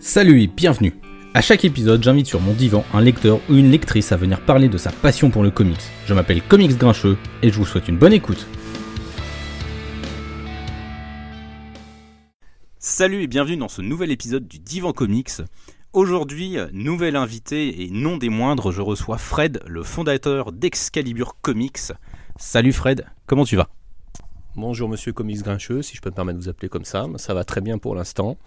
Salut et bienvenue À chaque épisode, j'invite sur mon divan un lecteur ou une lectrice à venir parler de sa passion pour le comics. Je m'appelle Comics Grincheux et je vous souhaite une bonne écoute. Salut et bienvenue dans ce nouvel épisode du Divan Comics. Aujourd'hui, nouvel invité et non des moindres, je reçois Fred, le fondateur d'Excalibur Comics. Salut Fred, comment tu vas? Bonjour monsieur Comics Grincheux, si je peux me permettre de vous appeler comme ça, ça va très bien pour l'instant.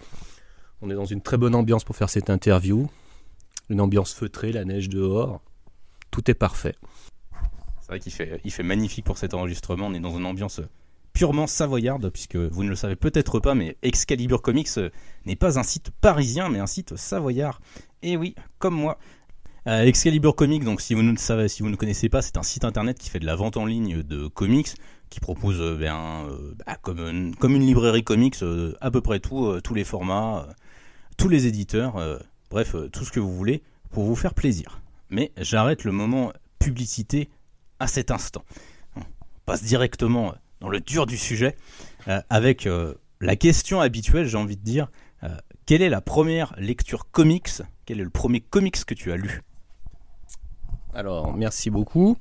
On est dans une très bonne ambiance pour faire cette interview. Une ambiance feutrée, la neige dehors. Tout est parfait. C'est vrai qu'il fait, magnifique pour cet enregistrement. On est dans une ambiance purement savoyarde, puisque vous ne le savez peut-être pas, mais Excalibur Comics n'est pas un site parisien, mais un site savoyard. Et oui, comme moi. Euh, Excalibur Comics, donc si vous ne savez, si vous ne connaissez pas, c'est un site internet qui fait de la vente en ligne de comics, qui propose euh, ben, euh, bah, comme, une, comme, une, librairie comics à peu près tout, tous les formats, tous les éditeurs, euh, bref, euh, tout ce que vous voulez pour vous faire plaisir. Mais j'arrête le moment publicité à cet instant. On passe directement dans le dur du sujet euh, avec la question habituelle, j'ai envie de dire. quelle est la première lecture comics? Quel est le premier comics que tu as lu? Alors, merci beaucoup.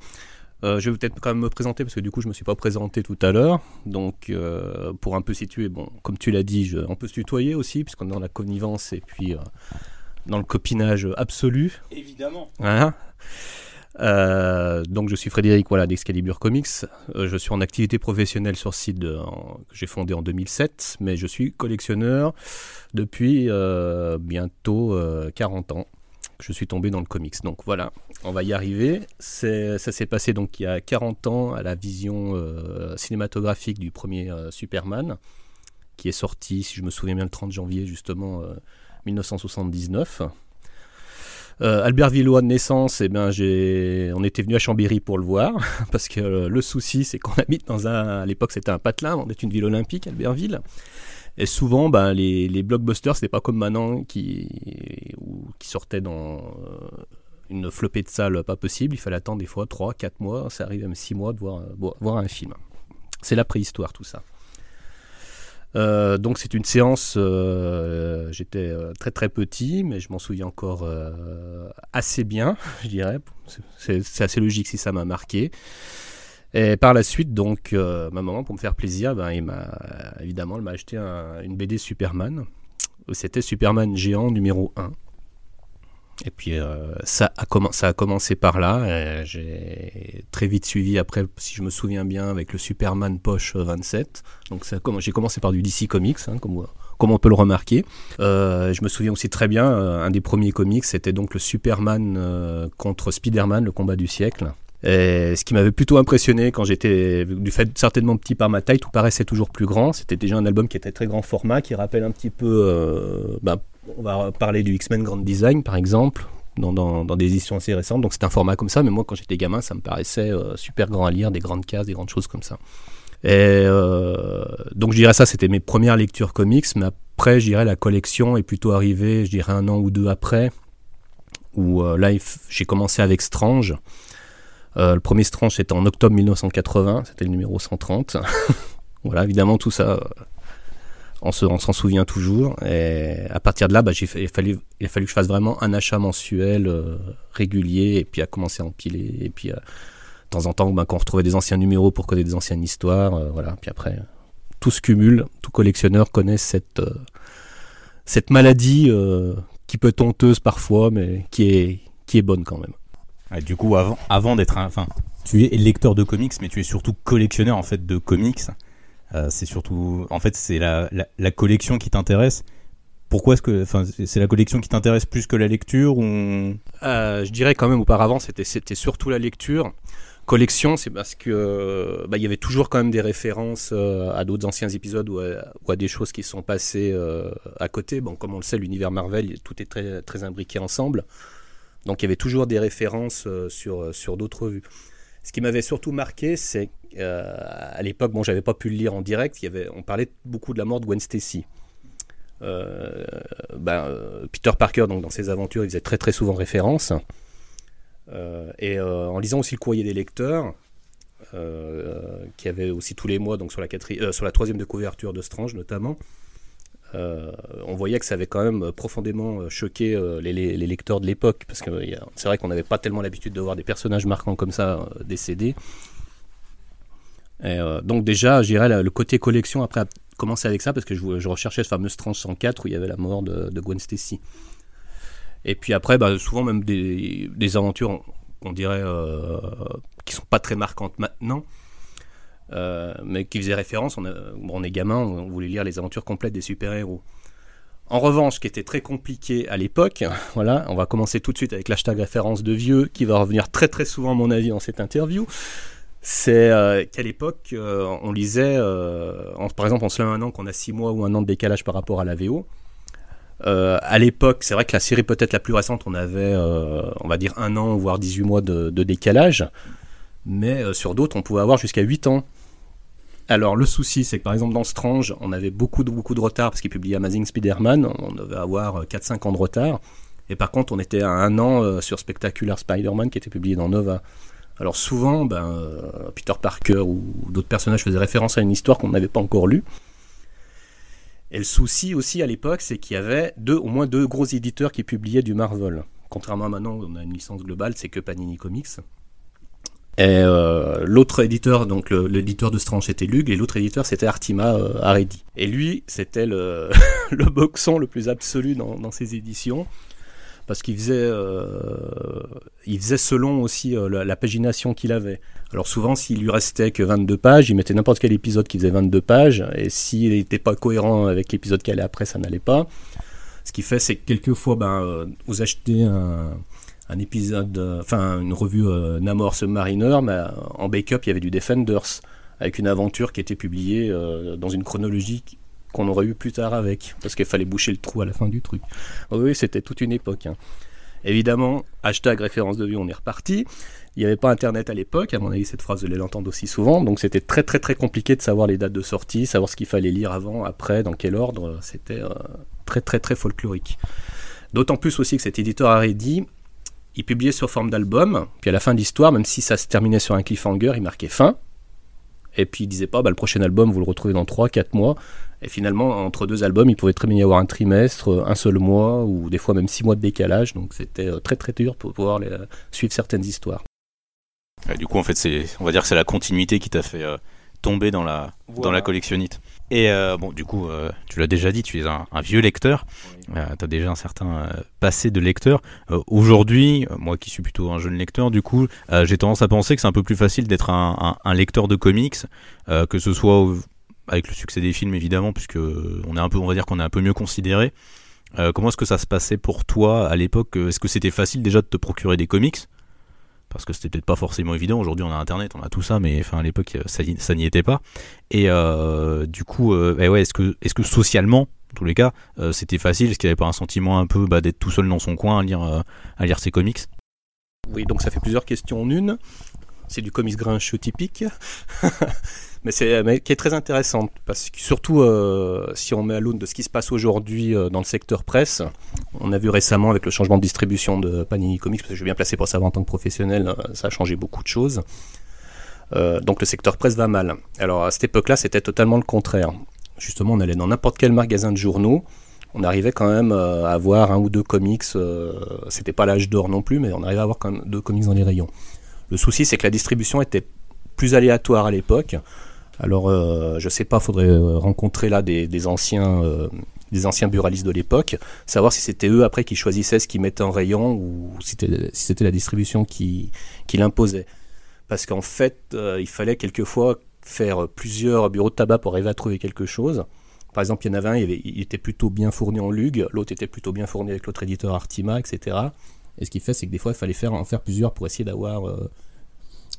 Euh, je vais peut-être quand même me présenter parce que du coup je me suis pas présenté tout à l'heure. Donc euh, pour un peu situer, bon, comme tu l'as dit, on peut se tutoyer aussi puisqu'on est dans la connivence et puis euh, dans le copinage absolu. Évidemment. Hein? Donc je suis Frédéric voilà, d'Excalibur Comics. je suis en activité professionnelle sur site que j'ai fondé en 2007, mais je suis collectionneur depuis bientôt 40 ans je suis tombé dans le comics. Donc voilà, on va y arriver. Ça s'est passé donc il y a 40 ans à la vision euh, cinématographique du premier euh, Superman, qui est sorti, si je me souviens bien, le 30 janvier justement 1979. Euh, Albert Villois de naissance, eh ben, on était venu à Chambéry pour le voir, parce que le souci c'est qu'on habite dans un, à l'époque c'était un patelin, on est une ville olympique, Albertville. Et souvent, ben, les, les blockbusters, c'était pas comme maintenant qui, qui sortaient dans euh, une flopée de salles pas possible. Il fallait attendre des fois 3, 4 mois, ça arrive même 6 mois de voir, voir un film. C'est la préhistoire tout ça. Euh, donc c'est une séance, euh, j'étais très très petit, mais je m'en souviens encore assez bien, je dirais. C'est assez logique si ça m'a marqué. Et par la suite, donc, euh, ma maman, pour me faire plaisir, ben, il m'a, évidemment, elle m'a acheté une BD Superman. C'était Superman géant numéro 1. Et puis euh, ça, a commencé par là. J'ai très vite suivi après, si je me souviens bien, avec le Superman Poche 27. Donc j'ai commencé par du DC Comics, hein, comme, comme, on peut le remarquer. Euh, je me souviens aussi très bien, un des premiers comics, c'était donc le Superman contre Spider-Man, le combat du siècle. Et ce qui m'avait plutôt impressionné quand j'étais, du fait certainement petit par ma taille, tout paraissait toujours plus grand. C'était déjà un album qui était très grand format, qui rappelle un petit peu, euh, ben, on va parler du X-Men Grand Design par exemple, dans, dans, dans, des éditions assez récentes. Donc c'est un format comme ça, mais moi quand j'étais gamin, ça me paraissait euh, super grand à lire, des grandes cases, des grandes choses comme ça. Et euh, donc je dirais ça, c'était mes premières lectures comics, mais après je dirais la collection est plutôt arrivée, je dirais un an ou deux après, où là j'ai commencé avec Strange. Euh, le premier Strange, c'était en octobre 1980, c'était le numéro 130. voilà, évidemment, tout ça, euh, on s'en souvient toujours. Et à partir de là, bah, il, a fallu, il a fallu que je fasse vraiment un achat mensuel euh, régulier, et puis à commencer à empiler. Et puis, de temps en temps, bah, quand on retrouvait des anciens numéros pour connaître des anciennes histoires, voilà. Puis après, tout se cumule. Tout collectionneur connaît cette, cette maladie qui peut être honteuse parfois, mais qui est, qui est bonne quand même du coup, avant, d'être enfin, tu es lecteur de comics, mais tu es surtout collectionneur en fait de comics. Euh, c'est surtout, en fait, c'est la, collection qui t'intéresse. Pourquoi est-ce que, enfin, c'est la collection qui t'intéresse plus que la lecture ou euh, Je dirais quand même auparavant, c'était surtout la lecture. Collection, c'est parce que bah, il y avait toujours quand même des références euh, à d'autres anciens épisodes ou à, des choses qui sont passées à côté. Bon, comme on le sait, l'univers Marvel, tout est très très imbriqué ensemble. Donc il y avait toujours des références euh, sur, euh, sur d'autres revues. Ce qui m'avait surtout marqué, c'est euh, l'époque, bon, j'avais pas pu le lire en direct, il y avait, on parlait beaucoup de la mort de Gwen Stacy. Ben, Peter Parker, donc, dans ses aventures, il faisait très très souvent référence. et en lisant aussi le courrier des lecteurs, qui avait aussi tous les mois, donc sur la, sur la troisième de couverture de Strange notamment, on voyait que ça avait quand même profondément choqué les, lecteurs de l'époque, parce que c'est vrai qu'on n'avait pas tellement l'habitude de voir des personnages marquants comme ça décédés. donc déjà, j'irais le côté collection après a commencé avec ça parce que je, recherchais ce fameux Strange 104 où il y avait la mort de, Gwen Stacy. Et puis après, bah, souvent même des, aventures, on, dirait, euh, qui sont pas très marquantes maintenant, euh, mais qui faisaient référence. On, on est gamin, on voulait lire les aventures complètes des super-héros. En revanche, ce qui était très compliqué à l'époque, voilà, on va commencer tout de suite avec l'hashtag référence de vieux, qui va revenir très très souvent à mon avis dans cette interview. C'est euh, qu'à l'époque, euh, on lisait, par exemple, on se un an qu'on a six mois ou un an de décalage par rapport à la VO. À l'époque, c'est vrai que la série peut-être la plus récente, on avait, on va dire, un an, voire 18 mois de, décalage. Mais sur d'autres, on pouvait avoir jusqu'à 8 ans. Alors, le souci, c'est que par exemple, dans Strange, on avait beaucoup de, beaucoup de retard parce qu'il publiait Amazing Spider-Man. On devait avoir 4-5 ans de retard. Et par contre, on était à un an sur Spectacular Spider-Man qui était publié dans Nova. Alors, souvent, ben, Peter Parker ou d'autres personnages faisaient référence à une histoire qu'on n'avait pas encore lue. Et le souci aussi à l'époque, c'est qu'il y avait deux, au moins deux gros éditeurs qui publiaient du Marvel. Contrairement à maintenant, on a une licence globale, c'est que Panini Comics. Et euh, l'autre éditeur, donc l'éditeur de Strange, c'était Lug, et l'autre éditeur, c'était Artima euh, Aredi. Et lui, c'était le, boxon le plus absolu dans, ses éditions parce qu'il faisait, euh, faisait selon aussi euh, la, pagination qu'il avait. Alors souvent, s'il lui restait que 22 pages, il mettait n'importe quel épisode qui faisait 22 pages, et s'il n'était pas cohérent avec l'épisode qui allait après, ça n'allait pas. Ce qui fait, c'est que quelquefois, ben, vous achetez un, épisode, enfin une revue Namor Submariner, mais en backup, il y avait du Defenders, avec une aventure qui était publiée dans une chronologie qu'on aurait eu plus tard avec, parce qu'il fallait boucher le trou à la fin du truc. Oui, c'était toute une époque. Hein. Évidemment, hashtag référence de vue, on est reparti. Il n'y avait pas Internet à l'époque, à mon avis, cette phrase, je l'entendre aussi souvent, donc c'était très très très compliqué de savoir les dates de sortie, savoir ce qu'il fallait lire avant, après, dans quel ordre, c'était euh, très très très folklorique. D'autant plus aussi que cet éditeur Haredi, il publiait sur forme d'album, puis à la fin de l'histoire, même si ça se terminait sur un cliffhanger, il marquait fin, et puis il disait pas, bah, le prochain album, vous le retrouvez dans 3-4 mois. Et finalement, entre deux albums, il pouvait très bien y avoir un trimestre, un seul mois, ou des fois même 6 mois de décalage. Donc c'était euh, très très dur pour pouvoir euh, suivre certaines histoires. du coup, en fait, c'est, on va dire que c'est la continuité qui t'a fait euh, tomber dans la, dans la collectionnite. Et bon, du coup, tu l'as déjà dit, tu es un, vieux lecteur. tu as déjà un certain passé de lecteur. Aujourd'hui, moi qui suis plutôt un jeune lecteur, du coup, j'ai tendance à penser que c'est un peu plus facile d'être un, un, lecteur de comics, que ce soit avec le succès des films évidemment, puisque on est un peu, on va dire qu'on est un peu mieux considéré. comment est-ce que ça se passait pour toi à l'époque? Est-ce que c'était facile déjà de te procurer des comics? Parce que c'était peut-être pas forcément évident. Aujourd'hui, on a Internet, on a tout ça, mais à l'époque, ça, ça n'y était pas. Et euh, du coup, euh, eh est-ce que, socialement, en tous les cas, euh, c'était facile? Est-ce qu'il n'y avait pas un sentiment un peu bah, d'être tout seul dans son coin à lire, à lire ses comics? Oui, donc ça fait plusieurs questions en une. C'est du comics grincheux typique. mais c'est qui est très intéressante parce que surtout euh, si on met à l'aune de ce qui se passe aujourd'hui euh, dans le secteur presse, on a vu récemment avec le changement de distribution de Panini Comics, parce que je suis bien placé pour ça en tant que professionnel, euh, ça a changé beaucoup de choses. donc le secteur presse va mal. Alors à cette époque-là, c'était totalement le contraire. Justement, on allait dans n'importe quel magasin de journaux, on arrivait quand même à avoir un ou deux comics. c'était pas l'âge d'or non plus, mais on arrivait à avoir quand même deux comics dans les rayons. Le souci, c'est que la distribution était plus aléatoire à l'époque. Alors, euh, je sais pas, faudrait euh, rencontrer là des, anciens, euh, des anciens buralistes de l'époque, savoir si c'était eux après qui choisissaient ce qu'ils mettaient en rayon ou si c'était la distribution qui, qui l'imposait. Parce qu'en fait, il fallait quelquefois faire plusieurs bureaux de tabac pour arriver à trouver quelque chose. Par exemple, il y en avait un, il, était plutôt bien fourni en lug, l'autre était plutôt bien fourni avec l'autre éditeur Artima, etc. Et ce qui fait, c'est que des fois, il fallait faire, en faire plusieurs pour essayer d'avoir,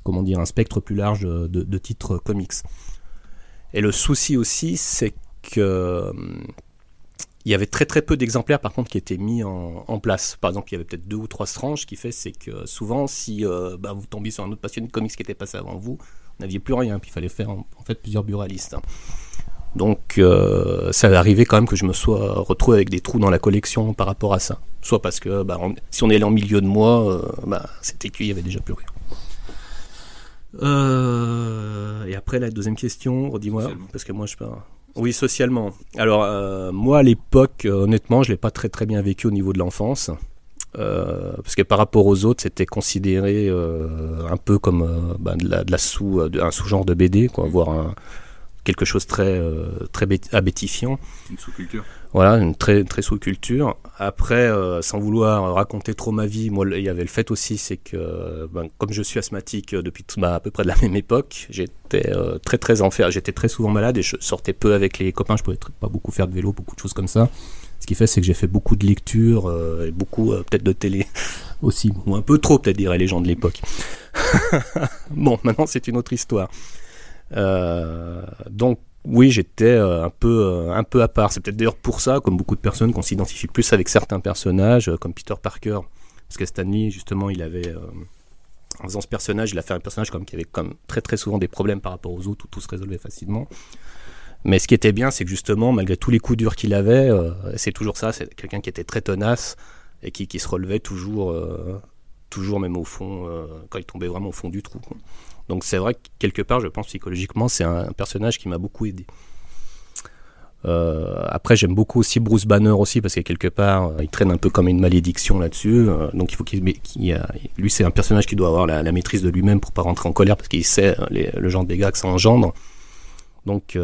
comment dire, un spectre plus large de titres comics. Et le souci aussi, c'est que hum, il y avait très très peu d'exemplaires par contre qui étaient mis en, place. Par exemple, il y avait peut-être deux ou trois stranges, qui fait c'est que souvent si euh, bah, vous tombiez sur un autre passionné de comics qui était passé avant vous, vous n'aviez plus rien, puis il fallait faire en, fait plusieurs buralistes. Donc euh, ça arrivé quand même que je me sois retrouvé avec des trous dans la collection par rapport à ça. Soit parce que bah, si on est allé en milieu de mois, euh, bah, c'était qu'il y avait déjà plus rien. Euh, et après, la deuxième question, redis-moi, parce que moi je pas. Oui, socialement. Alors, euh, moi, à l'époque, euh, honnêtement, je ne l'ai pas très très bien vécu au niveau de l'enfance. Euh, parce que par rapport aux autres, c'était considéré un peu comme bah, de la, de la sous, un sous-genre de BD, quoi, voire un, quelque chose de très, très abétifiant. Une sous-culture voilà, une très, très sous-culture. Après, euh, sans vouloir raconter trop ma vie, moi, il y avait le fait aussi, c'est que ben, comme je suis asthmatique depuis bah, à peu près de la même époque, j'étais euh, très très enfer, j'étais très souvent malade et je sortais peu avec les copains, je pouvais pas beaucoup faire de vélo, beaucoup de choses comme ça. Ce qui fait, c'est que j'ai fait beaucoup de lectures euh, et beaucoup peut-être de télé aussi, ou un peu trop peut-être diraient les gens de l'époque. bon, maintenant c'est une autre histoire. donc oui, j'étais euh, un peu euh, un peu à part. C'est peut-être d'ailleurs pour ça, comme beaucoup de personnes, qu'on s'identifie plus avec certains personnages, euh, comme Peter Parker, parce que Stanley, justement, il avait en faisant ce personnage, il a fait un personnage comme qui avait comme très très souvent des problèmes par rapport aux autres où tout se résolvait facilement. Mais ce qui était bien, c'est que justement, malgré tous les coups durs qu'il avait, c'est toujours ça, c'est quelqu'un qui était très tenace et qui, qui se relevait toujours, toujours même au fond, quand il tombait vraiment au fond du trou. Donc c'est vrai que quelque part, je pense psychologiquement, c'est un, personnage qui m'a beaucoup aidé. Euh, après, j'aime beaucoup aussi Bruce Banner aussi parce que quelque part, euh, il traîne un peu comme une malédiction là-dessus. Euh, donc il faut qu'il, lui, c'est un personnage qui doit avoir la, maîtrise de lui-même pour pas rentrer en colère parce qu'il sait le genre de dégâts que ça engendre. Donc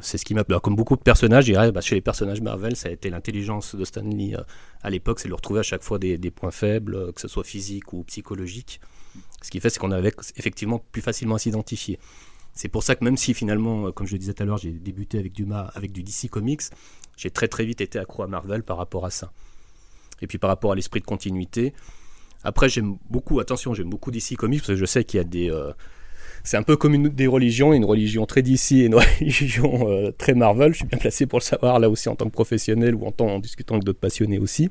c'est ce qui m'a comme beaucoup de personnages, je dirais, bah, chez les personnages Marvel, ça a été l'intelligence de Stanley à l'époque, c'est de leur trouver à chaque fois des, des points faibles, que ce soit physique ou psychologique. Ce qui fait, c'est qu'on avait effectivement plus facilement à s'identifier. C'est pour ça que même si finalement, euh, comme je le disais tout à l'heure, j'ai débuté avec du, avec DC Comics, j'ai très très vite été accro à Marvel par rapport à ça. Et puis par rapport à l'esprit de continuité. Après, j'aime beaucoup, attention, j'aime beaucoup DC Comics parce que je sais qu'il y a des. Euh, c'est un peu comme des religions, une religion très DC et une religion euh, très Marvel. Je suis bien placé pour le savoir là aussi en tant que professionnel ou en, tant, en discutant avec d'autres passionnés aussi.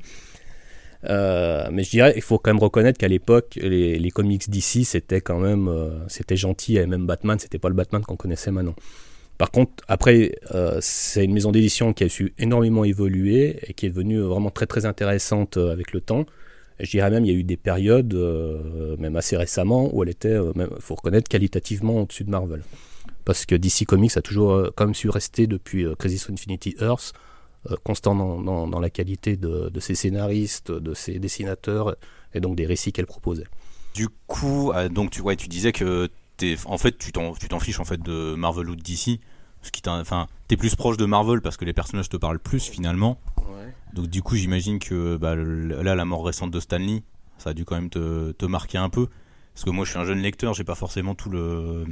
Euh, mais je dirais, il faut quand même reconnaître qu'à l'époque, les, comics d'ici, c'était quand même, euh, c'était gentil, et même Batman, c'était pas le Batman qu'on connaissait maintenant. Par contre, après, euh, c'est une maison d'édition qui a su énormément évoluer et qui est devenue vraiment très très intéressante avec le temps. je dirais même, il y a eu des périodes, même assez récemment, où elle était, il faut reconnaître, qualitativement au-dessus de Marvel. Parce que DC Comics a toujours quand même su rester depuis Crisis on Infinity Earth euh, constant dans, la qualité de, ses scénaristes, de ses dessinateurs et donc des récits qu'elle proposait. Du coup, euh, donc tu, ouais, tu disais que es, en fait tu t'en, fiches en fait de Marvel ou de DC. Ce qui enfin, t'es plus proche de Marvel parce que les personnages te parlent plus finalement. Donc du coup, j'imagine que bah, là, la mort récente de Stanley, ça a dû quand même te, marquer un peu. Parce que moi, je suis un jeune lecteur, j'ai pas forcément tout le,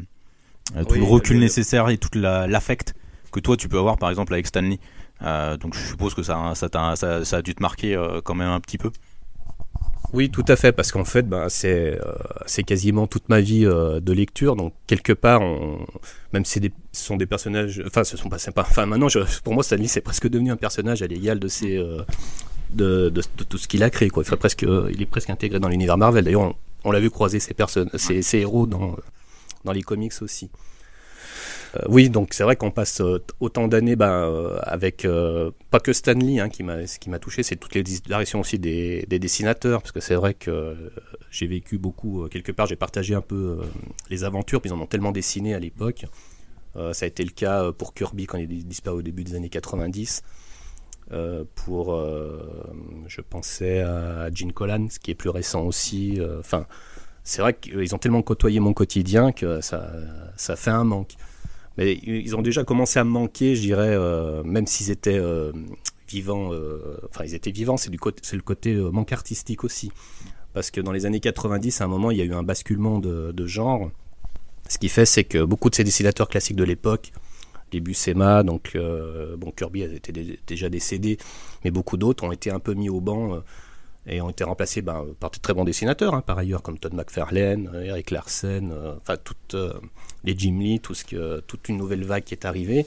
euh, tout le recul nécessaire et toute l'affect que toi tu peux avoir par exemple avec Stanley. Euh, donc je suppose que ça, a dû te marquer euh, quand même un petit peu. Oui, tout à fait, parce qu'en fait, ben, c'est c'est quasiment toute ma vie de lecture. Donc, quelque part, même si ce sont des personnages. Enfin, ce sont pas. pas enfin, maintenant, pour moi, Stanley, c'est presque devenu un personnage à l'égal de, ses, tout ce qu'il a créé. Il, est presque intégré dans l'univers Marvel. D'ailleurs, on, l'a vu croiser ces héros dans les comics aussi. Euh, oui, donc c'est vrai qu'on passe euh, autant d'années ben, euh, avec pas que Stanley hein, qui m'a qui m'a touché, c'est toutes les disparitions aussi des, dessinateurs, parce que c'est vrai que j'ai vécu beaucoup quelque part, j'ai partagé un peu les aventures, puis ils en ont tellement dessiné à l'époque. ça a été le cas pour Kirby quand il disparu au début des années 90. pour, je pensais à Gene Colan, ce qui est plus récent aussi. Enfin, c'est vrai qu'ils ont tellement côtoyé mon quotidien que ça fait un manque. Mais ils ont déjà commencé à manquer, je dirais, euh, même s'ils étaient euh, vivants. Euh, enfin, ils étaient vivants, c'est le côté manque artistique aussi. Parce que dans les années 90, à un moment, il y a eu un basculement de, genre. Ce qui fait, c'est que beaucoup de ces dessinateurs classiques de l'époque, les Buscema, donc bon, Kirby était déjà décédé, mais beaucoup d'autres ont été un peu mis au banc et ont été remplacés ben, par de très bons dessinateurs, hein, par ailleurs, comme Todd McFarlane, euh, Eric Larsen, euh, enfin toutes euh, les Jim Lee, toute une nouvelle vague qui est arrivée.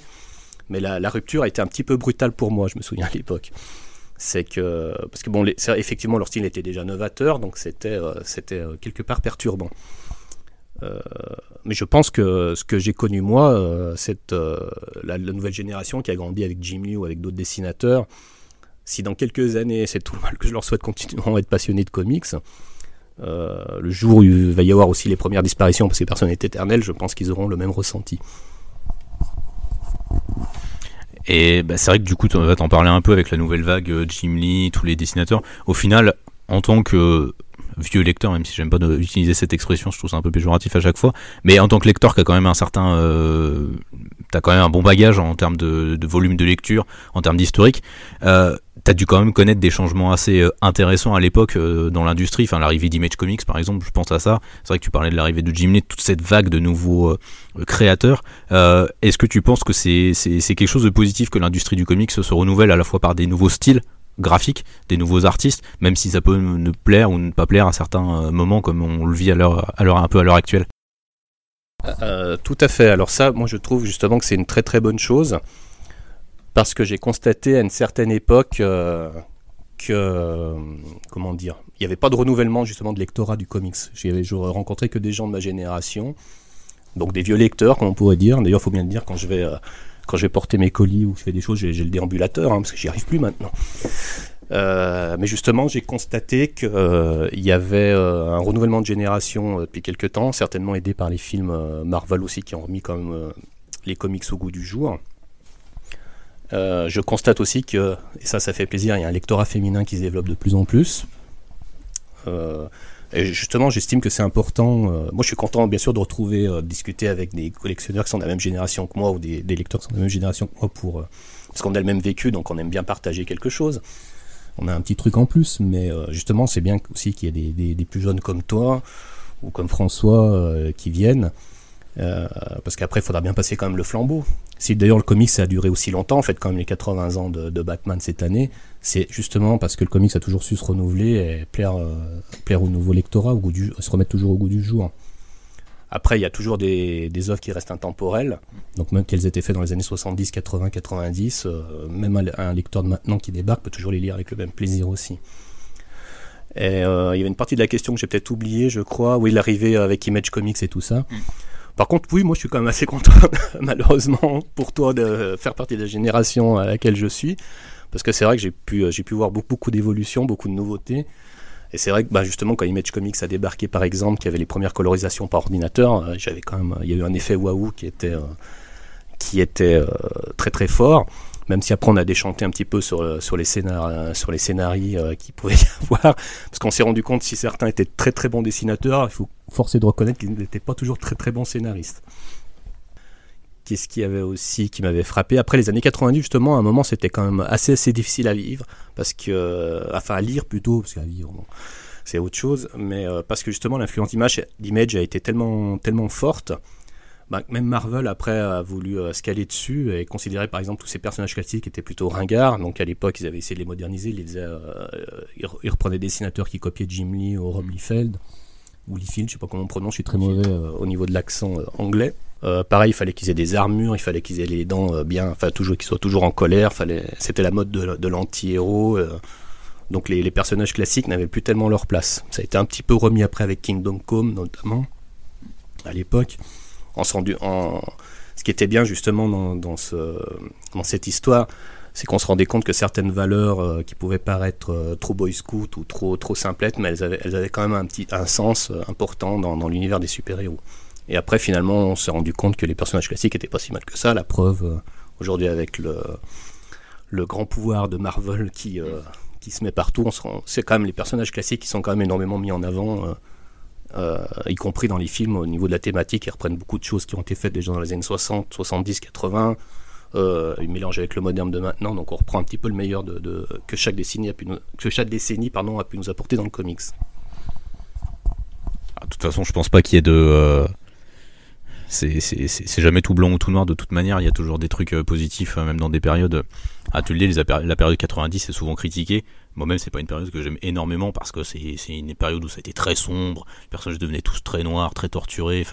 Mais la, rupture a été un petit peu brutale pour moi, je me souviens à l'époque. C'est que, parce que bon, effectivement, leur style était déjà novateur, donc c'était quelque part perturbant. mais je pense que ce que j'ai connu moi, c'est la, nouvelle génération qui a grandi avec Jim Lee ou avec d'autres dessinateurs, si dans quelques années, c'est tout le mal que je leur souhaite continuer à être passionnés de comics, euh, le jour où il va y avoir aussi les premières disparitions, parce que personne n'est éternel, je pense qu'ils auront le même ressenti. Et bah, c'est vrai que du coup, tu vas t'en parler un peu avec la nouvelle vague, euh, Jim Lee, tous les dessinateurs. Au final, en tant que vieux lecteur, même si j'aime pas utiliser cette expression, je trouve ça un peu péjoratif à chaque fois, mais en tant que lecteur qui a quand même un certain, euh, t'as quand même un bon bagage en termes de, volume de lecture, en termes d'historique, euh, t'as dû quand même connaître des changements assez euh, intéressants à l'époque euh, dans l'industrie, enfin l'arrivée d'Image Comics par exemple, je pense à ça, c'est vrai que tu parlais de l'arrivée de Jim Lee, toute cette vague de nouveaux créateurs, est-ce que tu penses que c'est quelque chose de positif que l'industrie du comics se renouvelle à la fois par des nouveaux styles graphiques, des nouveaux artistes, même si ça peut ne plaire ou ne pas plaire à certains moments comme on le vit à l'heure, un peu à l'heure actuelle? Euh, tout à fait. Alors ça, moi je trouve justement que c'est une très très bonne chose parce que j'ai constaté à une certaine époque euh, que, comment dire, il n'y avait pas de renouvellement justement de lectorat du comics. J'ai rencontré que des gens de ma génération, donc des vieux lecteurs, comme on pourrait dire. D'ailleurs, il faut bien le dire quand je vais euh, quand je vais porter mes colis ou je fais des choses, j'ai le déambulateur hein, parce que j'y arrive plus maintenant. Euh, mais justement, j'ai constaté qu'il y avait un renouvellement de génération depuis quelques temps, certainement aidé par les films Marvel aussi qui ont remis comme les comics au goût du jour. Je constate aussi que, et ça, ça fait plaisir, il y a un lectorat féminin qui se développe de plus en plus. et justement, j'estime que c'est important. moi, je suis content, bien sûr, de retrouver, de discuter avec des collectionneurs qui sont de la même génération que moi ou des, lecteurs qui sont de la même génération que moi pour, parce qu'on a le même vécu, donc on aime bien partager quelque chose on a un petit truc en plus, mais euh, justement, c'est bien aussi qu'il y ait des, plus jeunes comme toi ou comme François euh, qui viennent. Euh, parce qu'après, il faudra bien passer quand même le flambeau. Si d'ailleurs le comics a duré aussi longtemps, en fait, quand même les 80 ans de, Batman cette année, c'est justement parce que le comics a toujours su se renouveler et plaire, plaire au nouveau lectorat, au goût du, se remettre toujours au goût du jour. Après, il y a toujours des, des œuvres qui restent intemporelles. Donc même qu'elles étaient faites dans les années 70, 80, 90, même un, lecteur de maintenant qui débarque peut toujours les lire avec le même plaisir aussi. Et euh, il y avait une partie de la question que j'ai peut-être oubliée, je crois, où il arrivait avec Image Comics et tout ça. Mm. Par contre, oui, moi je suis quand même assez content, malheureusement, pour toi de faire partie de la génération à laquelle je suis. Parce que c'est vrai que j'ai pu, j'ai pu voir beaucoup, beaucoup d'évolutions, beaucoup de nouveautés. Et c'est vrai que bah, justement, quand Image Comics a débarqué, par exemple, qui avait les premières colorisations par ordinateur, euh, quand même, il y a eu un effet waouh qui était, euh, qui était euh, très très fort. Même si après on a déchanté un petit peu sur, sur les, scénar sur les scénarios qu'il pouvait y avoir, parce qu'on s'est rendu compte si certains étaient très très bons dessinateurs, il faut forcer de reconnaître qu'ils n'étaient pas toujours très très bons scénaristes. Qu'est-ce qu'il y avait aussi qui m'avait frappé? Après les années 90, justement, à un moment, c'était quand même assez, assez difficile à vivre, parce que, euh, enfin à lire plutôt, parce qu'à vivre, c'est autre chose, mais euh, parce que justement l'influence d'Image a été tellement, tellement forte, bah, même Marvel après a voulu euh, se caler dessus et considérer par exemple tous ces personnages classiques étaient plutôt ringards. Donc à l'époque, ils avaient essayé de les moderniser, ils, les ils reprenaient des dessinateurs qui copiaient Jim Lee ou Rob Liefeld ou Liefeld, je sais pas comment on prononce, je suis très mauvais au niveau de l'accent anglais. Euh, pareil, il fallait qu'ils aient des armures, il fallait qu'ils aient les dents euh, bien, enfin toujours qu'ils soient toujours en colère. Fallait, c'était la mode de, l'anti-héros. Euh. donc les, personnages classiques n'avaient plus tellement leur place. Ça a été un petit peu remis après avec Kingdom Come notamment à l'époque. En, ce qui était bien justement dans, ce, dans cette histoire, c'est qu'on se rendait compte que certaines valeurs qui pouvaient paraître trop boy scout ou trop trop simplettes, mais elles avaient, elles avaient quand même un petit un sens important dans, l'univers des super-héros. Et après, finalement, on s'est rendu compte que les personnages classiques étaient pas si mal que ça. La preuve, euh, aujourd'hui, avec le, le grand pouvoir de Marvel qui, euh, qui se met partout, c'est quand même les personnages classiques qui sont quand même énormément mis en avant, euh, y compris dans les films au niveau de la thématique. Ils reprennent beaucoup de choses qui ont été faites déjà dans les années 60, 70, 80. ils mélangent avec le moderne de maintenant, donc on reprend un petit peu le meilleur de, que chaque décennie a pu que chaque décennie pardon, a pu nous apporter dans le comics. Ah, de toute façon, je pense pas qu'il y ait de c'est jamais tout blanc ou tout noir de toute manière. Il y a toujours des trucs euh, positifs, euh, même dans des périodes. À tu le la période 90 est souvent critiquée. Moi-même, c'est pas une période que j'aime énormément parce que c'est une période où ça a été très sombre. Les personnages devenaient tous très noirs, très torturés.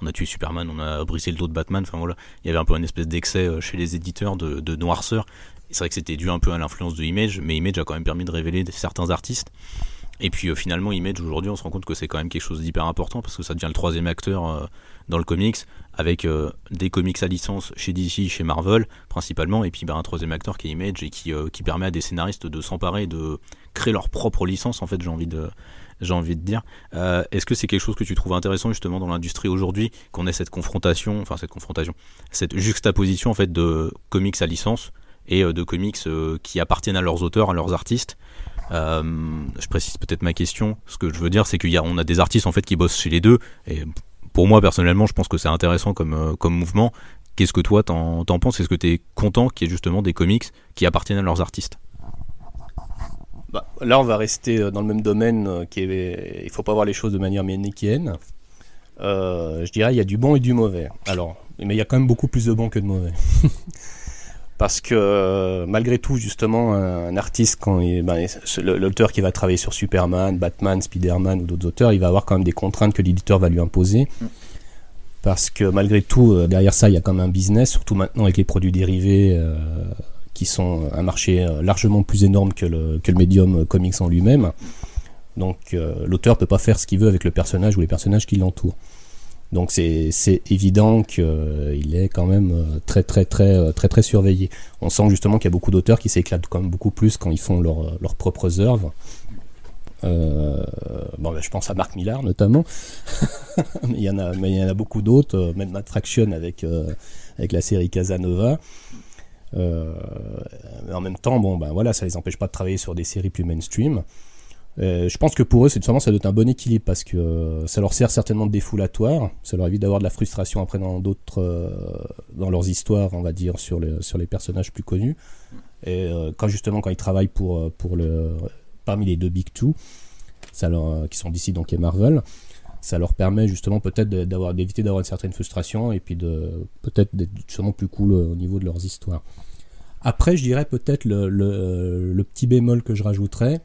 On a tué Superman, on a brisé le dos de Batman. Enfin voilà, il y avait un peu une espèce d'excès euh, chez les éditeurs de, de noirceur. C'est vrai que c'était dû un peu à l'influence de Image, mais Image a quand même permis de révéler certains artistes. Et puis finalement, Image aujourd'hui, on se rend compte que c'est quand même quelque chose d'hyper important parce que ça devient le troisième acteur dans le comics avec euh, des comics à licence chez DC, chez Marvel principalement, et puis bah, un troisième acteur qui est Image et qui, euh, qui permet à des scénaristes de s'emparer, de créer leur propre licence, en fait, j'ai envie de, j'ai envie de dire. Euh, est-ce que c'est quelque chose que tu trouves intéressant justement dans l'industrie aujourd'hui, qu'on ait cette confrontation, enfin cette confrontation, cette juxtaposition en fait de comics à licence et de comics qui appartiennent à leurs auteurs, à leurs artistes? Je précise peut-être ma question. Ce que je veux dire, c'est qu'on a, a des artistes en fait qui bossent chez les deux. Et pour moi, personnellement, je pense que c'est intéressant comme, comme mouvement. Qu'est-ce que toi t'en, penses? Est-ce que tu es content qu'il y ait justement des comics qui appartiennent à leurs artistes? Bah, Là, on va rester euh, dans le même domaine. Euh, qui est... Il faut pas voir les choses de manière manichéenne. Euh, je dirais il y a du bon et du mauvais. Alors, mais il y a quand même beaucoup plus de bon que de mauvais. Parce que malgré tout, justement, un, artiste, quand ben, l'auteur qui va travailler sur Superman, Batman, Spider-Man ou d'autres auteurs, il va avoir quand même des contraintes que l'éditeur va lui imposer. Mm. Parce que malgré tout, derrière ça, il y a quand même un business, surtout maintenant avec les produits dérivés qui sont un marché euh, largement plus énorme que le, que le médium euh, comics en lui-même. Donc euh, l'auteur peut pas faire ce qu'il veut avec le personnage ou les personnages qui l'entourent. Donc c'est évident qu'il est quand même très très très très très surveillé. On sent justement qu'il y a beaucoup d'auteurs qui s'éclatent quand même beaucoup plus quand ils font leurs propres œuvres. bon, ben, je pense à Marc Millar notamment, mais il y en a, mais il y en a beaucoup d'autres, même Matt Fraction avec avec la série Casanova. Euh, en même temps, bon, ben voilà, ça les empêche pas de travailler sur des séries plus mainstream. Euh, je pense que pour eux, c'est vraiment ça doit être un bon équilibre parce que euh, ça leur sert certainement de défoulatoire, ça leur évite d'avoir de la frustration après dans d'autres, dans leurs histoires, on va dire, sur, les sur les personnages plus connus. Et quand justement, quand ils travaillent pour, pour le, parmi les deux Big Two, ça leur, qui sont d'ici donc et Marvel, ça leur permet justement peut-être d'avoir d'éviter d'avoir une certaine frustration et puis de peut-être d'être justement plus cool au niveau de leurs histoires. Après, je dirais peut-être le, le, petit bémol que je rajouterais,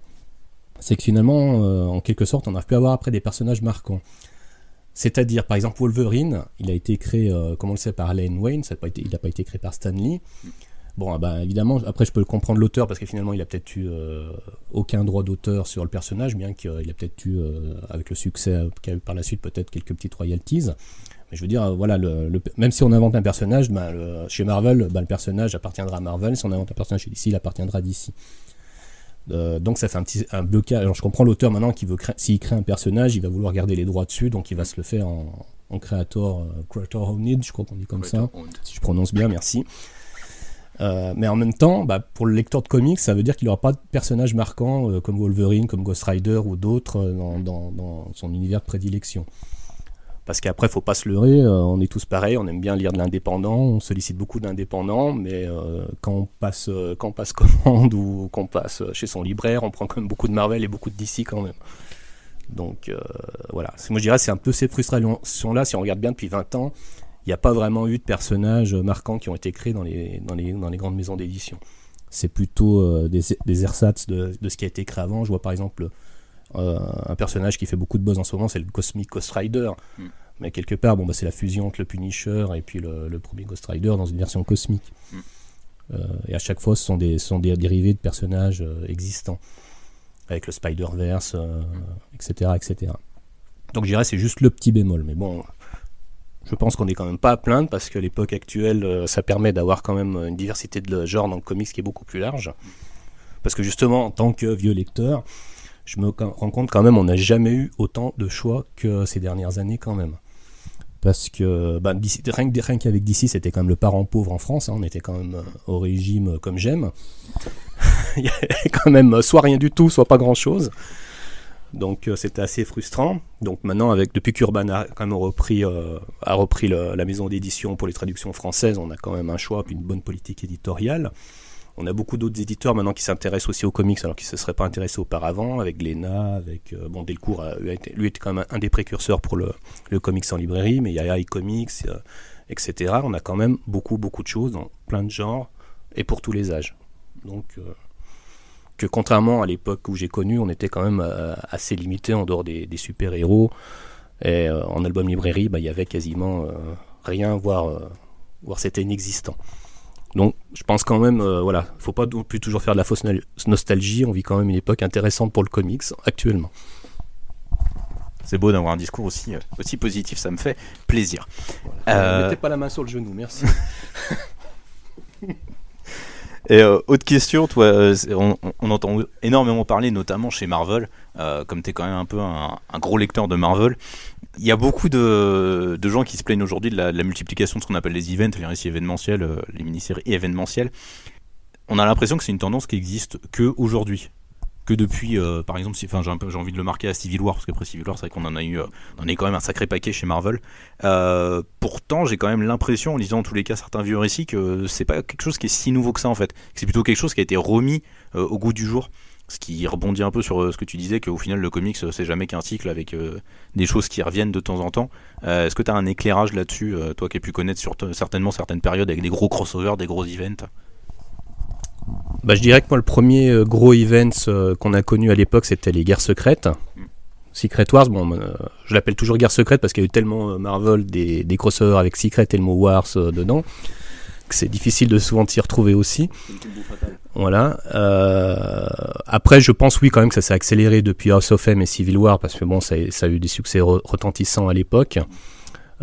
c'est que finalement, euh, en quelque sorte, on plus à avoir après des personnages marquants. C'est-à-dire, par exemple, Wolverine, il a été créé, euh, comme on le sait, par Alan Wayne, il n'a pas été créé par Stan Lee. Bon, ah bah, évidemment, après je peux le comprendre l'auteur parce que finalement il a peut-être eu euh, aucun droit d'auteur sur le personnage, bien qu'il a peut-être eu, avec le succès qu'il a eu par la suite, peut-être quelques petites royalties. Mais je veux dire, voilà, même si on invente un personnage, bah, chez Marvel, bah, le personnage appartiendra à Marvel. Si on invente un personnage chez DC, il appartiendra à DC. Euh, donc ça fait un petit un blocage. Alors je comprends l'auteur maintenant qui veut s'il crée un personnage, il va vouloir garder les droits dessus, donc il va se le faire en, en creator, creator owned, je crois qu'on dit comme ça, si je prononce bien, merci. Euh, mais en même temps, bah, pour le lecteur de comics, ça veut dire qu'il n'aura pas de personnage marquant euh, comme Wolverine, comme Ghost Rider ou d'autres euh, dans, son univers de prédilection. Parce qu'après, faut pas se leurrer, on est tous pareils, on aime bien lire de l'indépendant, on sollicite beaucoup d'indépendants, mais quand, on passe, quand on passe commande ou qu'on passe chez son libraire, on prend quand même beaucoup de Marvel et beaucoup de DC quand même. Donc voilà, moi je dirais c'est un peu ces frustrations-là, si on regarde bien depuis 20 ans, il n'y a pas vraiment eu de personnages marquants qui ont été créés dans les, dans les, grandes maisons d'édition. C'est plutôt euh, des, des ersatz de, de, ce qui a été créé avant. Je vois par exemple euh, un personnage qui fait beaucoup de buzz en ce moment, c'est le Cosmic Ghost Rider. Hmm. Mais quelque part, bon, bah, c'est la fusion entre le Punisher et puis le, le premier Ghost Rider dans une version cosmique. Hmm. Euh, et à chaque fois, ce sont des, sont des dérivés de personnages existants, avec le Spider-Verse, etc., etc. Donc je dirais c'est juste le petit bémol. Mais bon, je pense qu'on n'est quand même pas à plaindre parce que l'époque actuelle, euh, ça permet d'avoir quand même une diversité de genre dans le comics qui est beaucoup plus large. Parce que justement, en tant que vieux lecteur, je me rends compte quand même, on n'a jamais eu autant de choix que ces dernières années quand même. Parce que bah, rien, qu'avec DC, c'était quand même le parent pauvre en France. Hein. on était quand même euh, au régime comme j'aime. Il y avait quand même soit rien du tout, soit pas grand chose. Donc euh, c'était assez frustrant. Donc maintenant, avec, depuis qu'Urban a quand même repris, euh, a repris la maison d'édition pour les traductions françaises, on a quand même un choix puis une bonne politique éditoriale. On a beaucoup d'autres éditeurs maintenant qui s'intéressent aussi aux comics alors qu'ils ne se seraient pas intéressés auparavant, avec Glénat, avec euh, bon Delcourt, lui était quand même un des précurseurs pour le, comics en librairie, mais il y a iComics, etc. On a quand même beaucoup beaucoup de choses dans plein de genres et pour tous les âges. Donc que contrairement à l'époque où j'ai connu, on était quand même euh, assez limité en dehors des, super-héros. Et euh, en album librairie, bah, il y avait quasiment euh, rien, voire c'était inexistant. Donc je pense quand même, voilà, faut pas plus toujours faire de la fausse nostalgie, on vit quand même une époque intéressante pour le comics actuellement. C'est beau d'avoir un discours aussi, aussi positif, ça me fait plaisir. Mettez pas la main sur le genou, merci. Et euh, autre question, toi, euh, on, entend énormément parler, notamment chez Marvel, euh, comme tu es quand même un peu un, gros lecteur de Marvel. Il y a beaucoup de, gens qui se plaignent aujourd'hui de, la, multiplication de ce qu'on appelle les events, les récits événementiels, les mini-séries événementielles. On a l'impression que c'est une tendance qui existe que aujourd'hui que depuis, euh, par exemple, j'ai envie de le marquer à Civil War, parce qu'après Civil War, c'est vrai qu'on en a eu, euh, on est quand même un sacré paquet chez Marvel. Euh, pourtant, j'ai quand même l'impression, en lisant en tous les cas certains vieux récits, que c'est pas quelque chose qui est si nouveau que ça en fait. C'est plutôt quelque chose qui a été remis au goût du jour. Ce qui rebondit un peu sur ce que tu disais, qu'au final, le comics, c'est jamais qu'un cycle avec des choses qui reviennent de temps en temps. Est-ce que tu as un éclairage là-dessus, toi qui as pu connaître certainement certaines périodes avec des gros crossovers, des gros events? Bah, je dirais que moi, le premier euh, gros event euh, qu'on a connu à l'époque, c'était les guerres secrètes. Secret Wars, bon, euh, je l'appelle toujours guerre secrète parce qu'il y a eu tellement Marvel des, des crossovers avec Secret et le mot Wars dedans que c'est difficile de souvent s'y retrouver aussi. Voilà. après, je pense oui quand même que ça s'est accéléré depuis House of M et Civil War parce que bon, ça, ça a eu des succès retentissants à l'époque.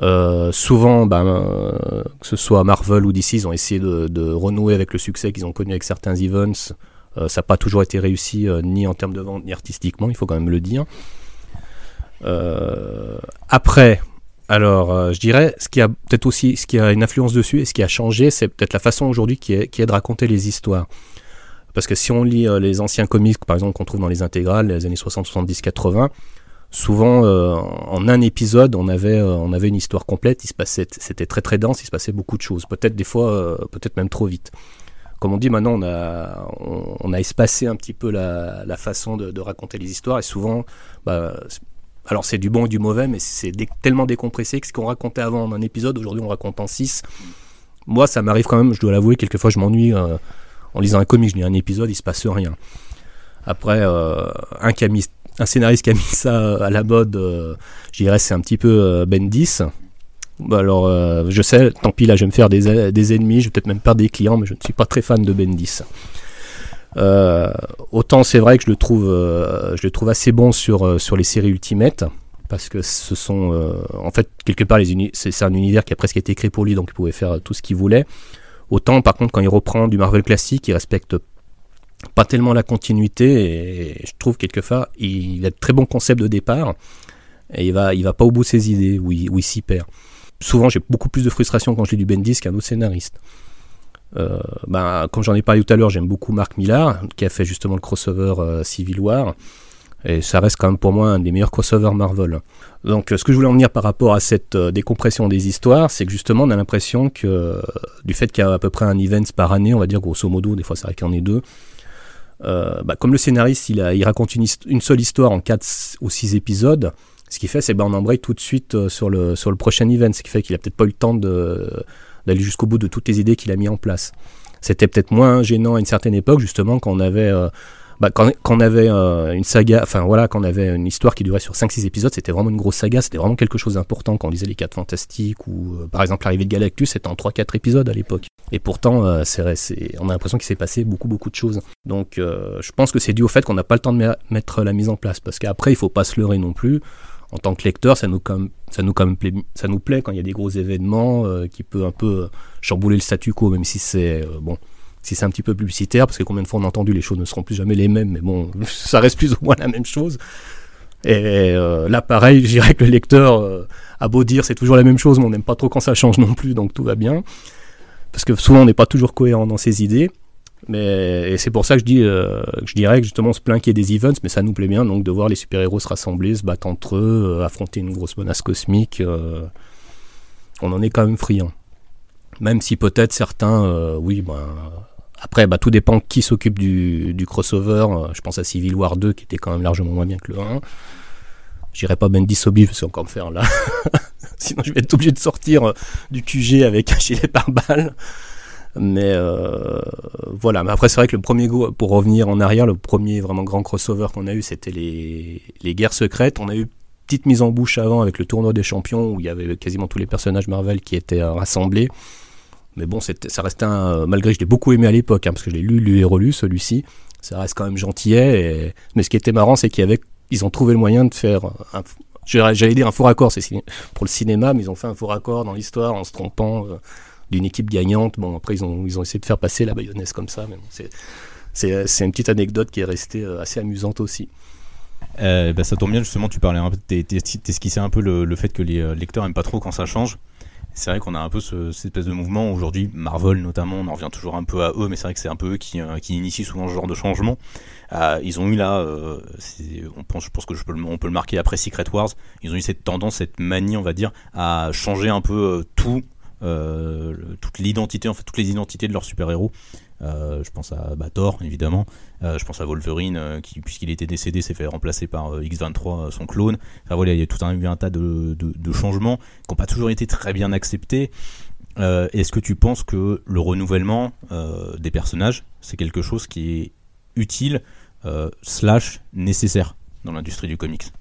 Euh, souvent, ben, euh, que ce soit Marvel ou DC, ils ont essayé de, renouer avec le succès qu'ils ont connu avec certains events. Euh, ça n'a pas toujours été réussi, ni en termes de vente, ni artistiquement, il faut quand même le dire. après, alors, je dirais, ce qui a peut-être aussi, ce qui a une influence dessus et ce qui a changé, c'est peut-être la façon aujourd'hui qui est, de raconter les histoires. Parce que si on lit les anciens comics, par exemple, qu'on trouve dans les intégrales, les années 60, 70, 80, souvent euh, en un épisode on avait euh, une histoire complète il se passait c'était très très dense il se passait beaucoup de choses peut-être des fois euh, peut-être même trop vite comme on dit maintenant on a espacé un petit peu la, la façon de, raconter les histoires et souvent bah, alors c'est du bon et du mauvais mais c'est tellement décompressé que ce qu'on racontait avant en un épisode aujourd'hui on raconte en six moi ça m'arrive quand même je dois l'avouer quelquefois je m'ennuie en lisant un comic je lis un épisode il se passe rien après mis un scénariste qui a mis ça euh, à la mode, euh, je dirais c'est un petit peu euh, Bendis. Alors, je sais, tant pis, là, je vais me faire des, des ennemis, je vais peut-être même perdre des clients, mais je ne suis pas très fan de Bendis. Autant c'est vrai que je le trouve, je le trouve assez bon sur, sur les séries Ultimate, parce que ce sont, en fait, quelque part, c'est un univers qui a presque été créé pour lui, donc il pouvait faire tout ce qu'il voulait. Autant, par contre, quand il reprend du Marvel classique, il respecte pas tellement la continuité et je trouve quelquefois il a de très bons concepts de départ et il va il va pas au bout de ses idées ou il, s'y perd. Souvent j'ai beaucoup plus de frustration quand je lis du Bendis qu'un autre scénariste. Euh, ben, comme j'en ai parlé tout à l'heure, j'aime beaucoup Mark Millar qui a fait justement le crossover euh, Civil War et ça reste quand même pour moi un des meilleurs crossovers Marvel. Donc ce que je voulais en venir par rapport à cette euh, décompression des histoires, c'est que justement on a l'impression que du fait qu'il y a à peu près un event par année, on va dire grosso modo, des fois c'est vrai qu'il y en ait deux, euh, bah, comme le scénariste, il, raconte une, seule histoire en 4 ou 6 épisodes, ce qui fait, c'est ben on embraye tout de suite euh, sur le, prochain event, ce qui fait qu'il a peut-être pas eu le temps d'aller jusqu'au bout de toutes les idées qu'il a mis en place. C'était peut-être moins gênant à une certaine époque, justement, quand on avait euh, bah, quand, avait euh, une saga, enfin voilà, quand on avait une histoire qui durait sur 5-6 épisodes, c'était vraiment une grosse saga, c'était vraiment quelque chose d'important quand on lisait les 4 Fantastiques ou euh, par exemple l'arrivée de Galactus, c'était en 3-4 épisodes à l'époque. Et pourtant, euh, on a l'impression qu'il s'est passé beaucoup beaucoup de choses. Donc je pense que c'est dû au fait qu'on n'a pas le temps de mettre la mise en place, parce qu'après il faut pas se leurrer non plus. En tant que lecteur, ça nous, comme, ça nous, plaît, ça nous plaît quand il y a des gros événements qui peut un peu chambouler le statu quo, même si c'est bon si un petit peu publicitaire, parce que combien de fois on a entendu les choses ne seront plus jamais les mêmes, mais bon, ça reste plus ou moins la même chose. Et euh, là, pareil, je dirais que le lecteur euh, a beau dire c'est toujours la même chose, mais on n'aime pas trop quand ça change non plus, donc tout va bien. Parce que souvent on n'est pas toujours cohérent dans ses idées. Mais c'est pour ça que je, dis, euh, je dirais que justement se plaint qu'il y ait des events, mais ça nous plaît bien donc de voir les super-héros se rassembler, se battre entre eux, affronter une grosse menace cosmique. on en est quand même friand. Même si peut-être certains, oui, ben, après, bah, tout dépend qui s'occupe du, crossover. Euh, je pense à Civil War 2 qui était quand même largement moins bien que le 1. J'irai pas Bendy Sobi, je vais encore me faire là. Sinon, je vais être obligé de sortir euh, du QG avec un gilet par balle. Mais euh, voilà, mais après c'est vrai que le premier go, pour revenir en arrière, le premier vraiment grand crossover qu'on a eu, c'était les, les guerres secrètes. On a eu petite mise en bouche avant avec le tournoi des champions où il y avait quasiment tous les personnages Marvel qui étaient rassemblés. Mais bon, ça restait un, malgré que je l'ai beaucoup aimé à l'époque, hein, parce que je l'ai lu, lu et relu celui-ci, ça reste quand même gentillet. Mais ce qui était marrant, c'est qu'ils ont trouvé le moyen de faire un, j'allais dire un faux raccord, c'est pour le cinéma, mais ils ont fait un faux raccord dans l'histoire en se trompant. Euh, d'une équipe gagnante. Bon, après, ils ont, ils ont essayé de faire passer la bayonnaise comme ça, mais c'est, une petite anecdote qui est restée assez amusante aussi. bah, ça tombe bien, justement, tu parlais un peu, t'esquissais un peu le, le, fait que les lecteurs aiment pas trop quand ça change c'est vrai qu'on a un peu ce, cette espèce de mouvement aujourd'hui, Marvel notamment, on en revient toujours un peu à eux, mais c'est vrai que c'est un peu eux qui, euh, qui initient souvent ce genre de changement. Euh, ils ont eu là, euh, on pense, je pense que je peux, on peut le marquer après Secret Wars, ils ont eu cette tendance, cette manie, on va dire, à changer un peu tout, toute l'identité, en fait, toutes les identités de leurs super-héros. Euh, je pense à bah, Thor, évidemment. Euh, je pense à Wolverine, euh, qui, puisqu'il était décédé, s'est fait remplacer par X23, son clone. Enfin, voilà, il y a tout un, eu un tas de, changements qui n'ont pas toujours été très bien acceptés. Est-ce que tu penses que le renouvellement des personnages, c'est quelque chose qui est utile, slash nécessaire dans l'industrie du comics?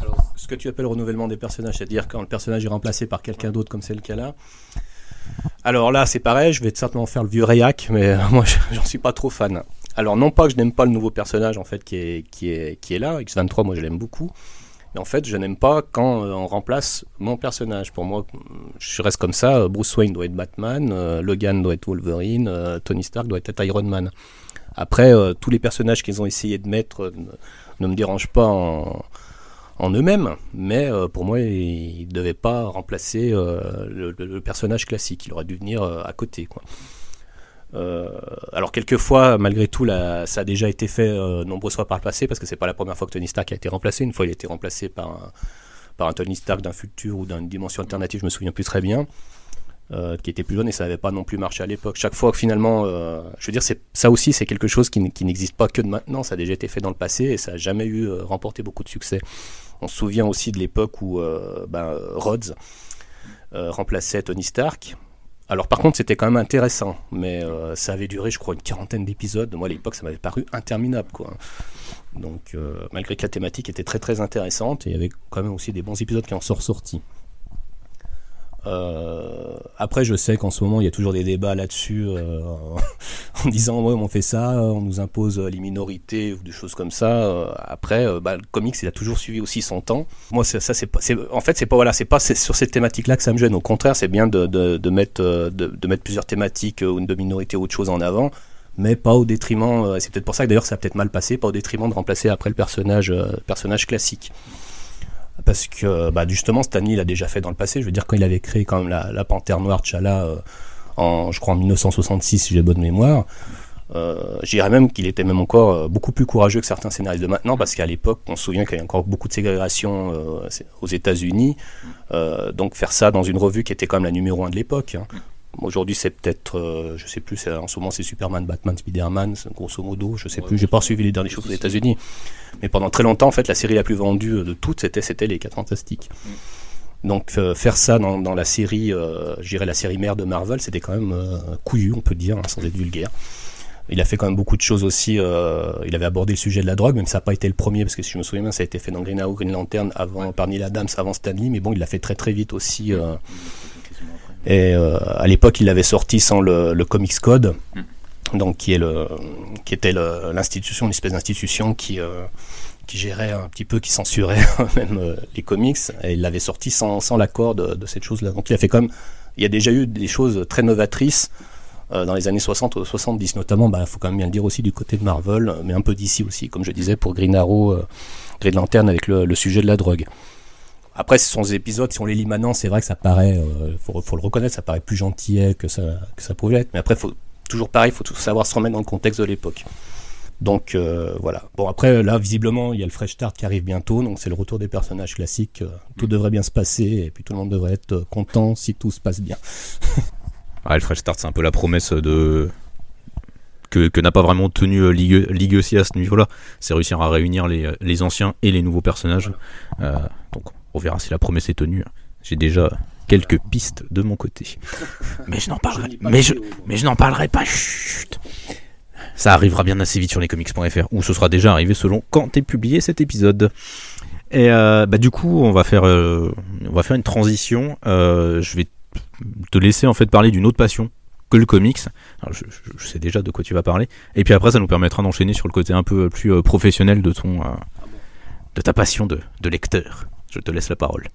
Alors, ce que tu appelles renouvellement des personnages, c'est-à-dire quand le personnage est remplacé par quelqu'un d'autre, comme c'est le cas là, alors là, c'est pareil, je vais simplement faire le vieux Rayak, mais moi, j'en suis pas trop fan. Alors non pas que je n'aime pas le nouveau personnage en fait qui est, qui est, qui est là, X23, moi je l'aime beaucoup. Mais en fait, je n'aime pas quand euh, on remplace mon personnage. Pour moi, je reste comme ça. Bruce Wayne doit être Batman, euh, Logan doit être Wolverine, euh, Tony Stark doit être Iron Man. Après, tous les personnages qu'ils ont essayé de mettre ne me dérangent pas en, en eux-mêmes, mais euh, pour moi, il ne devait pas remplacer euh, le, personnage classique, il aurait dû venir euh, à côté. Quoi. alors quelquefois, malgré tout, ça a déjà été fait nombreuses fois par le passé, parce que c'est pas la première fois que Tony Stark a été remplacé. Une fois, il a été remplacé par un, par un Tony Stark d'un futur ou d'une dimension alternative, je me souviens plus très bien. qui était plus jeune et ça n'avait pas non plus marché à l'époque. Chaque fois que finalement, je veux dire, ça aussi c'est quelque chose qui, n'existe pas que de maintenant, ça a déjà été fait dans le passé et ça n'a jamais eu remporté beaucoup de succès. On se souvient aussi de l'époque où euh, ben, Rhodes euh, remplaçait Tony Stark. Alors par contre, c'était quand même intéressant, mais euh, ça avait duré, je crois, une quarantaine d'épisodes. Moi, à l'époque, ça m'avait paru interminable, quoi. Donc, malgré que la thématique était très très intéressante, il y avait quand même aussi des bons épisodes qui en sont ressortis. Euh, après, je sais qu'en ce moment, il y a toujours des débats là-dessus, euh, en disant ouais, on fait ça, on nous impose les minorités ou des choses comme ça. Euh, après, bah, le comics, il a toujours suivi aussi son temps. Moi, ça, c'est pas, en fait, c'est pas voilà, c'est pas sur cette thématique-là que ça me gêne. Au contraire, c'est bien de, de, de mettre de, de, mettre plusieurs thématiques ou de minorités ou autre chose en avant mais pas au détriment, c'est peut-être pour ça que d'ailleurs ça a peut-être mal passé, pas au détriment de remplacer après le personnage, personnage classique parce que bah, justement Stanley l'a déjà fait dans le passé. Je veux dire quand il avait créé quand même la, Panthère Noire Chala euh, en, je crois en 1966 si j'ai bonne mémoire. Euh, je dirais même qu'il était même encore euh, beaucoup plus courageux que certains scénaristes de maintenant, parce qu'à l'époque, on se souvient qu'il y avait encore beaucoup de ségrégation aux États-Unis. donc faire ça dans une revue qui était quand même la numéro un de l'époque. Hein. Aujourd'hui, c'est peut-être, je sais plus, en ce moment c'est Superman, Batman, Spider-Man, grosso modo, je sais plus, j'ai pas suivi les dernières choses aux États-Unis. Mais pendant très longtemps, en fait, la série la plus vendue euh, de toutes, c'était, c'était les 4 Fantastiques. Mm. Donc euh, faire ça dans, dans la série, euh, je dirais la série mère de Marvel, c'était quand même euh, couillu, on peut dire, hein, sans être vulgaire. Il a fait quand même beaucoup de choses aussi. Euh, il avait abordé le sujet de la drogue, même ça n'a pas été le premier, parce que si je me souviens bien, ça a été fait dans Green Arrow, Green Lantern, avant, par Neil Adams, avant Stanley, mais bon, il l'a fait très très vite aussi. Euh, et euh, à l'époque, il l'avait sorti sans le, le Comics Code. Mm donc qui est le qui était l'institution, une espèce d'institution qui euh, qui gérait un petit peu, qui censurait même euh, les comics, et il l'avait sorti sans, sans l'accord de, de, cette chose-là. Donc il a fait comme, il y a déjà eu des choses très novatrices euh, dans les années 60 ou 70, notamment, il bah, faut quand même bien le dire aussi du côté de Marvel, mais un peu d'ici aussi, comme je disais pour Green Arrow, Green Lantern avec le, le, sujet de la drogue. Après, ce sont des épisodes, si on les lit maintenant, c'est vrai que ça paraît, faut, faut, le reconnaître, ça paraît plus gentil que ça, que ça pouvait être, mais après, faut toujours pareil, il faut savoir se remettre dans le contexte de l'époque. Donc euh, voilà. Bon après là visiblement il y a le fresh start qui arrive bientôt, donc c'est le retour des personnages classiques. Euh, tout mm. devrait bien se passer et puis tout le monde devrait être euh, content si tout se passe bien. ah, le fresh start c'est un peu la promesse de que, n'a pas vraiment tenu Ligue, aussi à ce niveau-là. C'est réussir à réunir les, anciens et les nouveaux personnages. donc on verra si la promesse est tenue. J'ai déjà quelques pistes de mon côté. Mais je n'en parlerai, mais je, mais je n'en parlerai pas. Chut. Ça arrivera bien assez vite sur lescomics.fr, ou ce sera déjà arrivé selon quand est publié cet épisode. Et euh, bah, du coup, on va faire, euh, on va faire une transition. Euh, je vais te laisser en fait parler d'une autre passion que le comics. je, sais déjà de quoi tu vas parler. Et puis après, ça nous permettra d'enchaîner sur le côté un peu plus professionnel de ton, de ta passion de, de lecteur. Je te laisse la parole.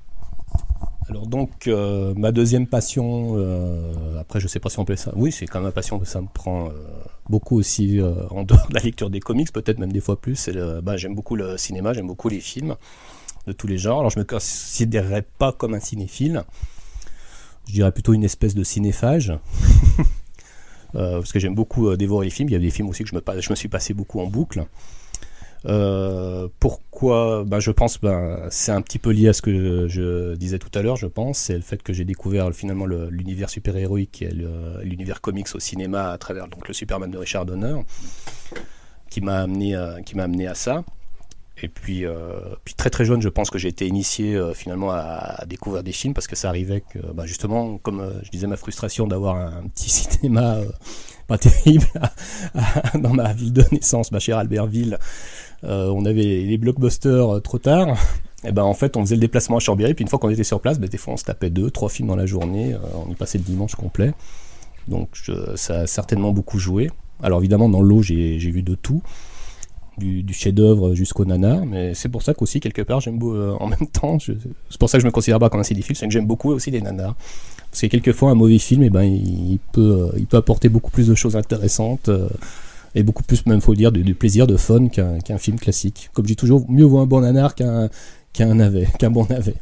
Alors donc euh, ma deuxième passion, euh, après je sais pas si on peut ça, oui c'est quand même ma passion, ça me prend euh, beaucoup aussi en dehors de la lecture des comics, peut-être même des fois plus. Bah, j'aime beaucoup le cinéma, j'aime beaucoup les films de tous les genres. Alors je me considérerais pas comme un cinéphile, je dirais plutôt une espèce de cinéphage. parce que j'aime beaucoup dévorer les films. Il y a des films aussi que je je me suis passé beaucoup en boucle. Euh, pourquoi ben, Je pense ben, c'est un petit peu lié à ce que je, disais tout à l'heure, je pense. C'est le fait que j'ai découvert finalement l'univers super-héroïque et l'univers comics au cinéma à travers donc, le Superman de Richard Donner, qui m'a amené, qui m'a amené à ça. Et puis, euh, puis très très jeune, je pense que j'ai été initié euh, finalement à, découvrir des films parce que ça arrivait que ben, justement, comme je disais, ma frustration d'avoir un, petit cinéma pas terrible dans ma ville de naissance, ma chère Albertville, euh, on avait les blockbusters euh, trop tard. Et ben en fait, on faisait le déplacement à Chambéry, puis une fois qu'on était sur place, ben, des fois on se tapait deux, trois films dans la journée, euh, on y passait le dimanche complet. Donc ça a certainement beaucoup joué. Alors évidemment, dans l'eau, j'ai vu de tout, du, chef-d'œuvre jusqu'au nanar, mais c'est pour ça qu'aussi, quelque part, j'aime beaucoup, en même temps, c'est pour ça que je me considère pas comme un cinéphile, c'est que j'aime beaucoup aussi les nanars. Parce que quelquefois, un mauvais film, et eh ben, il peut apporter beaucoup plus de choses intéressantes et beaucoup plus, même faut dire, du, plaisir, de fun qu'un film classique. Comme je dis toujours, mieux vaut un bon nanar qu'un qu'un bon navet.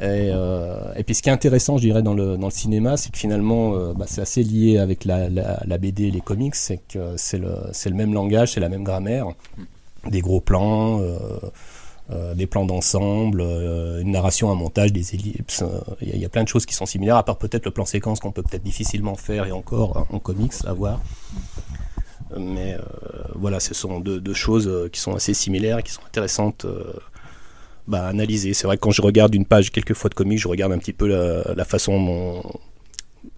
Et, euh, et, puis ce qui est intéressant, je dirais, dans le, dans le cinéma, c'est que finalement, euh, bah, c'est assez lié avec la, la, BD et les comics, c'est que c'est le, le, même langage, c'est la même grammaire, des gros plans, euh, des plans d'ensemble, une narration, un montage, des ellipses, il y, y, a plein de choses qui sont similaires, à part peut-être le plan séquence qu'on peut peut-être difficilement faire, et encore en comics, à voir. Mais euh, voilà, ce sont deux, choses euh, qui sont assez similaires, qui sont intéressantes euh, bah, analyser. C'est vrai que quand je regarde une page quelquefois de comics, je regarde un petit peu la, façon dont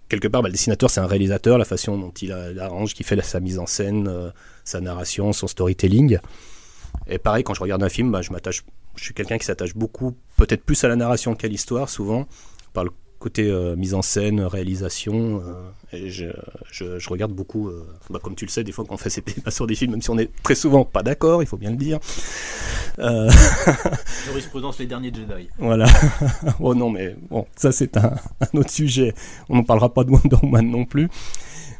quelque part, bah, le dessinateur, c'est un réalisateur, la façon dont il, arrange, qui fait sa mise en scène, sa narration, son storytelling. Et pareil, quand je regarde un film, bah, je m'attache, je suis quelqu'un qui s'attache beaucoup, peut-être plus à la narration qu'à l'histoire, souvent, par le côté mise en scène, réalisation, et je, je, regarde beaucoup, euh, bah, comme tu le sais, des fois qu'on fait ces débats sur des films, même si on est très souvent pas d'accord, il faut bien le dire. Jurisprudence les derniers Jedi. Voilà. oh non, mais bon, ça c'est un, un, autre sujet. On n'en parlera pas de Wonder Woman non plus.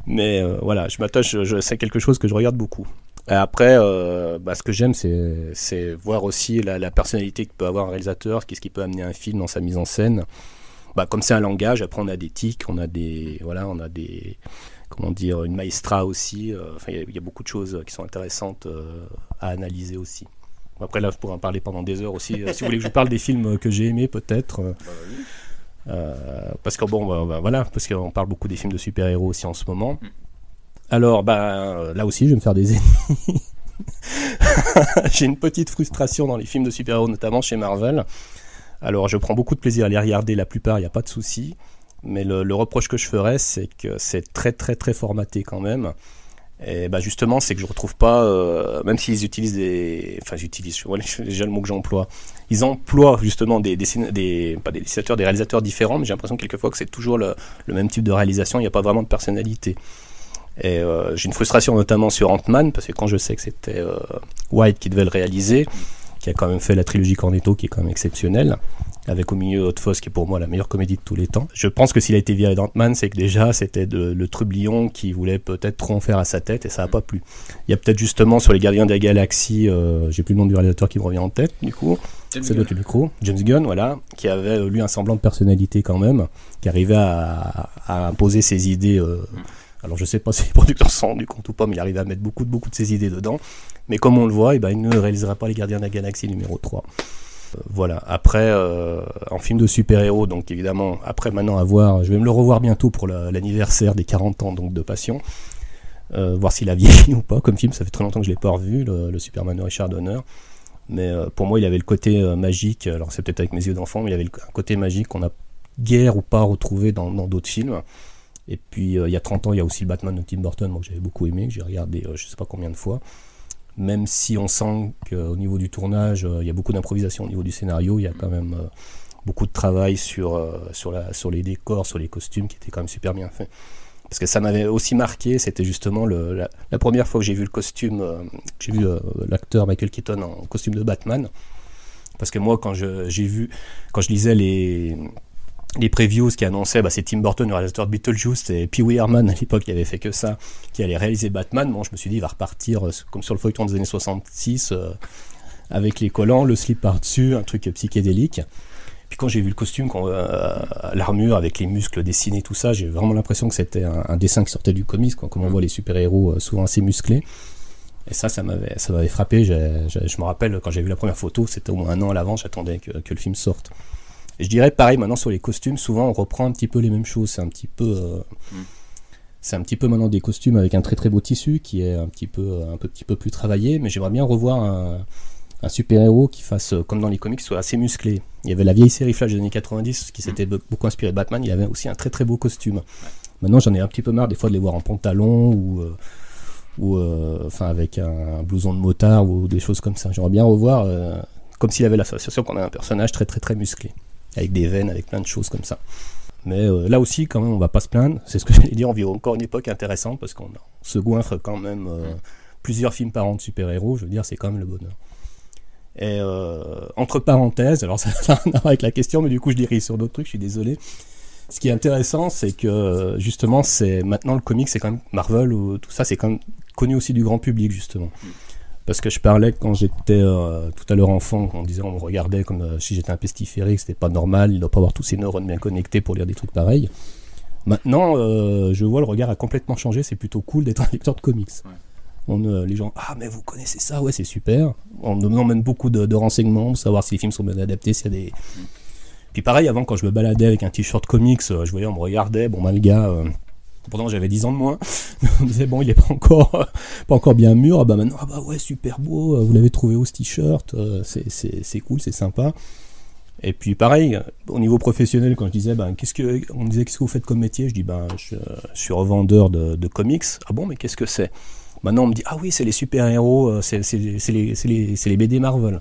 Mais voilà, je m'attache, c'est quelque chose que je regarde beaucoup. Et après, bah, ce que j'aime, c'est voir aussi la, la, personnalité que peut avoir un réalisateur, qu'est-ce qui peut amener un film dans sa mise en scène bah, comme c'est un langage, après on a des tics, on a des, voilà, on a des, comment dire, une maestra aussi. Euh, enfin, il y, a beaucoup de choses qui sont intéressantes euh, à analyser aussi. Après là, je pourrais en parler pendant des heures aussi. Euh, si vous voulez que je vous parle des films que j'ai aimés, peut-être. Bah parce que bon, bah, bah, voilà, parce qu'on parle beaucoup des films de super-héros aussi en ce moment. Mm. Alors, bah, là aussi, je vais me faire des ennemis. j'ai une petite frustration dans les films de super-héros, notamment chez Marvel. Alors je prends beaucoup de plaisir à les regarder, la plupart, il n'y a pas de souci. Mais le, reproche que je ferais, c'est que c'est très très très formaté quand même. Et bah justement, c'est que je retrouve pas, euh, même s'ils utilisent des, enfin j'utilise, voilà déjà le mot que j'emploie. Ils emploient justement des, des, des dessinateurs, des réalisateurs différents, mais j'ai l'impression quelquefois que c'est toujours le, même type de réalisation. Il n'y a pas vraiment de personnalité. Et euh, j'ai une frustration notamment sur Ant-Man parce que quand je sais que c'était euh, White qui devait le réaliser, qui a quand même fait la trilogie Cornetto, qui est quand même exceptionnelle, avec au milieu Hot Foss, qui est pour moi la meilleure comédie de tous les temps. Je pense que s'il a été viré d'Ant-Man, c'est que déjà c'était le trublion qui voulait peut-être trop en faire à sa tête et ça n'a pas plu. Il y a peut-être justement sur les Gardiens de la Galaxie, euh, j'ai plus le nom du réalisateur qui me revient en tête du coup. C'est le micro. James Gunn, voilà, qui avait euh, lui un semblant de personnalité quand même, qui arrivait à, imposer ses idées. Euh, alors je sais pas si les producteurs s'en sont rendus compte ou pas, mais il arrivait à mettre beaucoup, de ses idées dedans. Mais comme on le voit, eh ben, il ne réalisera pas les Gardiens de la Galaxie numéro 3. Euh, voilà. Après, euh, en film de super-héros, donc évidemment, après maintenant à voir, je vais me le revoir bientôt pour l'anniversaire des 40 ans de Passion. Euh, voir s'il a vieilli ou pas comme film, ça fait très longtemps que je l'ai pas revu, le, Superman de Richard Donner. Mais pour moi, il avait le côté magique, alors c'est peut-être avec mes yeux d'enfant, mais il avait un côté magique qu'on a guère ou pas retrouvé dans d'autres films. Et puis il y a 30 ans, il y a aussi le Batman de Tim Burton, moi que j'avais beaucoup aimé, que j'ai regardé je sais pas combien de fois même si on sent qu'au niveau du tournage, euh, il y a beaucoup d'improvisation au niveau du scénario, il y a quand même euh, beaucoup de travail sur, euh, sur, la, sur les décors, sur les costumes qui étaient quand même super bien faits. Parce que ça m'avait aussi marqué, c'était justement le, la, première fois que j'ai vu le costume, j'ai vu l'acteur Michael Keaton en costume de Batman, Parce que moi, quand j'ai vu, quand je lisais les, les previews qui annonçaient, bah, c'est Tim Burton, le réalisateur de Beetlejuice, et Pee Wee Herman à l'époque qui avait fait que ça, qui allait réaliser Batman. Bon, je me suis dit, il va repartir euh, comme sur le feuilleton des années 66, euh, avec les collants, le slip par-dessus, un truc psychédélique. Puis quand j'ai vu le costume, euh, l'armure avec les muscles dessinés, tout ça, j'ai vraiment l'impression que c'était un, dessin qui sortait du comics, quoi, comme on voit les super-héros souvent assez musclés. Et ça, ça m'avait, ça m'avait frappé. je me rappelle, quand j'ai vu la première photo, c'était au moins un an à l'avance, j'attendais que, que, le film sorte. Et je dirais pareil maintenant sur les costumes, souvent on reprend un petit peu les mêmes choses. C'est un petit peu, euh, mm. c'est un petit peu maintenant des costumes avec un très très beau tissu qui est un petit peu, un petit peu plus travaillé. Mais j'aimerais bien revoir un, super héros qui fasse euh, comme dans les comics, soit assez musclé. Il y avait la vieille série Flash des années 90 qui s'était beaucoup inspiré de Batman. Il y avait aussi un très très beau costume. Maintenant j'en ai un petit peu marre des fois de les voir en pantalon ou euh, ou enfin avec un, blouson de motard ou des choses comme ça. J'aimerais bien revoir comme s'il avait l'association qu'on a un personnage très très très musclé avec des veines, avec plein de choses comme ça. Mais euh, là aussi, quand même, on va pas se plaindre. C'est ce que j'allais dire, on vit encore une époque intéressante parce qu'on se goinfre quand même euh, plusieurs films par an de super-héros. Je veux dire, c'est quand même le bonheur. Et euh, entre parenthèses, alors ça n'a rien à voir avec la question, mais du coup, je dirais sur d'autres trucs, je suis désolé. Ce qui est intéressant, c'est que justement, c'est maintenant le comic, c'est quand même Marvel ou tout ça, c'est quand même connu aussi du grand public, justement. Parce que je parlais quand j'étais euh, tout à l'heure enfant, on disait, on me regardait comme euh, si j'étais un pestiféré, que c'était pas normal, il ne doit pas avoir tous ses neurones bien connectés pour lire des trucs pareils. Maintenant, euh, je vois le regard a complètement changé, c'est plutôt cool d'être un lecteur de comics. On, les gens, ah mais vous connaissez ça, ouais c'est super. On me emmène beaucoup de, renseignements, pour savoir si les films sont bien adaptés, s'il y a des... Mm. Puis pareil, avant quand je me baladais avec un t-shirt comics, je voyais, on me regardait, bon bah le gars Pourtant, j'avais 10 ans de moins. on me disait, bon, il est pas encore, pas encore bien mûr. Ah bah maintenant, ah bah ouais, super beau. Euh, vous l'avez trouvé où ce t-shirt euh, C'est cool, c'est sympa. Et puis pareil, au niveau professionnel, quand je disais, ben, qu'est-ce que, on disait, qu'est-ce que vous faites comme métier? Je dis, ben, je, suis revendeur de, comics. Ah bon, mais qu'est-ce que c'est? Maintenant, on me dit, ah oui, c'est les super-héros, euh, c'est les, les, les, BD Marvel.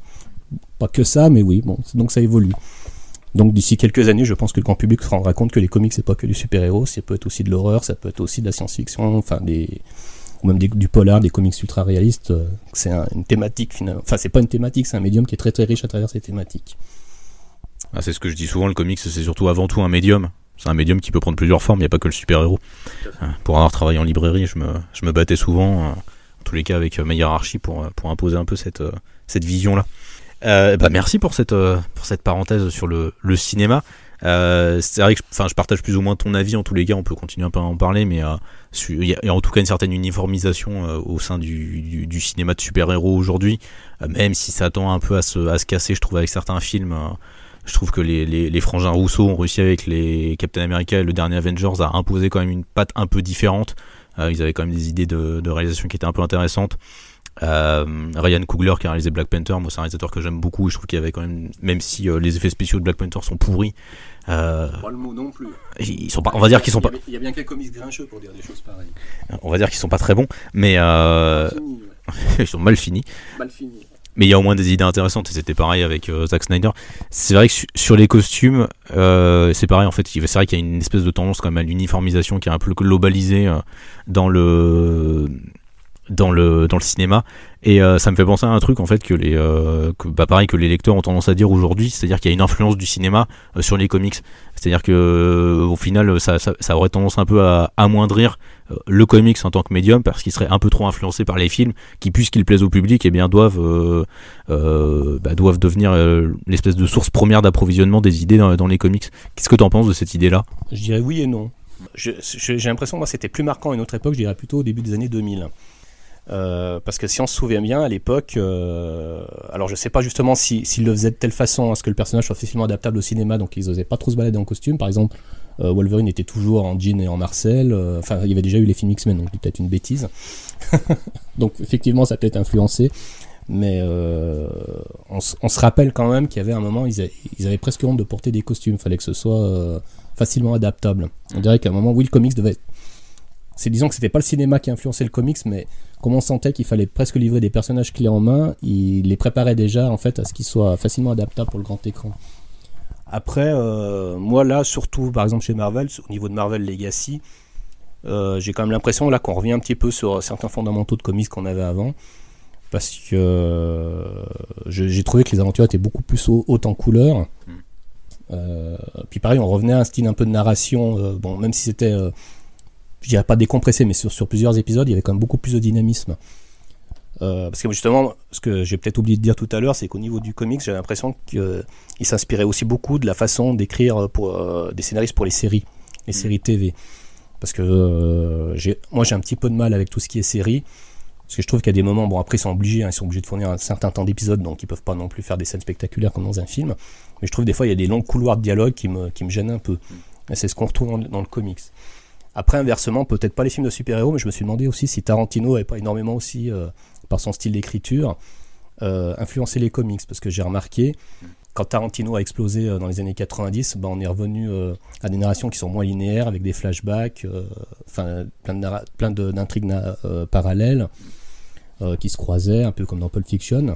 Pas que ça, mais oui, bon, donc ça évolue. Donc d'ici quelques années, je pense que le grand public se rendra compte que les comics c'est pas que du super-héros, ça peut être aussi de l'horreur, ça peut être aussi de la science-fiction, enfin des ou même du polar, des comics ultra réalistes. Euh, c'est une thématique finalement. Enfin, c'est pas une thématique, c'est un médium qui est très très riche à travers ces thématiques. Ah, c'est ce que je dis souvent, le comics c'est surtout avant tout un médium. C'est un médium qui peut prendre plusieurs formes, il n'y a pas que le super-héros. Hein, pour avoir travaillé en librairie, je me, je me battais souvent, euh, en tous les cas avec ma hiérarchie, pour, pour imposer un peu cette, euh, cette vision-là. Euh, bah merci pour cette, euh, pour cette parenthèse sur le, le cinéma. Euh, c'est vrai que je partage plus ou moins ton avis en tous les cas, on peut continuer un peu à en parler, mais euh, il y, a en tout cas une certaine uniformisation au sein du, du, cinéma de super-héros aujourd'hui, même si ça tend un peu à se, à se casser, je trouve, avec certains films. je trouve que les, les, les, frangins Rousseau ont réussi avec les Captain America et le dernier Avengers à imposer quand même une patte un peu différente. ils avaient quand même des idées de, de réalisation qui étaient un peu intéressantes. Euh, Ryan Coogler qui a réalisé Black Panther, moi c'est un réalisateur que j'aime beaucoup. Je trouve qu'il y avait quand même, même si euh, les effets spéciaux de Black Panther sont pourris. Euh, pas le mot non plus. Ils sont pas, on va dire qu'ils sont pas. Il y a bien quelques comics grincheux pour dire des choses pareilles. On va dire qu'ils sont pas très bons, mais ils sont mal finis. Mal finis. Mais il y a au moins des idées intéressantes et c'était pareil avec Zack Snyder. C'est vrai que sur les costumes, c'est pareil en fait. C'est vrai qu'il y a une espèce de tendance quand même à l'uniformisation qui est un peu globalisée dans le dans le dans le cinéma. Et euh, ça me fait penser à un truc en fait que les euh, bah, pareil que les lecteurs ont tendance à dire aujourd'hui c'est-à-dire qu'il y a une influence du cinéma euh, sur les comics. C'est-à-dire que au final ça, ça, aurait tendance un peu à amoindrir le comics en tant que médium parce qu'il serait un peu trop influencé par les films qui puisqu'ils plaisent au public et eh bien doivent bah, doivent devenir l'espèce de source première d'approvisionnement des idées dans, dans les comics. Qu'est-ce que tu en penses de cette idée là je dirais oui et non. J'ai l'impression moi c'était plus marquant à une autre époque je dirais plutôt au début des années 2000 euh, parce que si on se souvient bien, à l'époque, euh, alors je sais pas justement s'ils si, le faisaient de telle façon à ce que le personnage soit facilement adaptable au cinéma, donc ils osaient pas trop se balader en costume. Par exemple, euh, Wolverine était toujours en jean et en Marcel. Enfin, il y avait déjà eu les films X-Men, donc c'est peut-être une bêtise. donc effectivement, ça peut être influencé. Mais on, se rappelle quand même qu'il y avait un moment, ils, ils, avaient presque honte de porter des costumes. Il fallait que ce soit facilement adaptable. On dirait qu'à un moment, oui, le comics devait être c'est disons que c'était pas le cinéma qui influençait le comics, mais comme on sentait qu'il fallait presque livrer des personnages clés en main, il les préparait déjà en fait à ce qu'ils soient facilement adaptables pour le grand écran. Après, euh, moi là, surtout par exemple chez Marvel, au niveau de Marvel Legacy, euh, j'ai quand même l'impression là qu'on revient un petit peu sur certains fondamentaux de comics qu'on avait avant. Parce que j'ai trouvé que les aventures étaient beaucoup plus hautes en couleur. Mm. puis pareil, on revenait à un style un peu de narration, bon, même si c'était, je dirais pas décompressé, mais sur, sur, plusieurs épisodes, il y avait quand même beaucoup plus de dynamisme. parce que justement, ce que j'ai peut-être oublié de dire tout à l'heure, c'est qu'au niveau du comics, j'ai l'impression qu'il s'inspirait aussi beaucoup de la façon d'écrire pour des scénaristes pour les séries, les mm. séries TV. Parce que moi j'ai un petit peu de mal avec tout ce qui est série. Parce que je trouve qu'il y a des moments, bon après ils sont obligés, hein, ils sont obligés de fournir un certain temps d'épisode, donc ils peuvent pas non plus faire des scènes spectaculaires comme dans un film. Mais je trouve des fois il y a des longs couloirs de dialogue qui me, qui me gênent un peu. Et c'est ce qu'on retrouve dans, le comics. Après inversement, peut-être pas les films de super-héros, mais je me suis demandé aussi si Tarantino n'avait pas énormément aussi, euh, par son style d'écriture, euh, influencé les comics. Parce que j'ai remarqué, quand Tarantino a explosé euh, dans les années 90, ben, on est revenu à des narrations qui sont moins linéaires, avec des flashbacks, enfin plein d'intrigues parallèles. Qui se croisaient, un peu comme dans Pulp Fiction.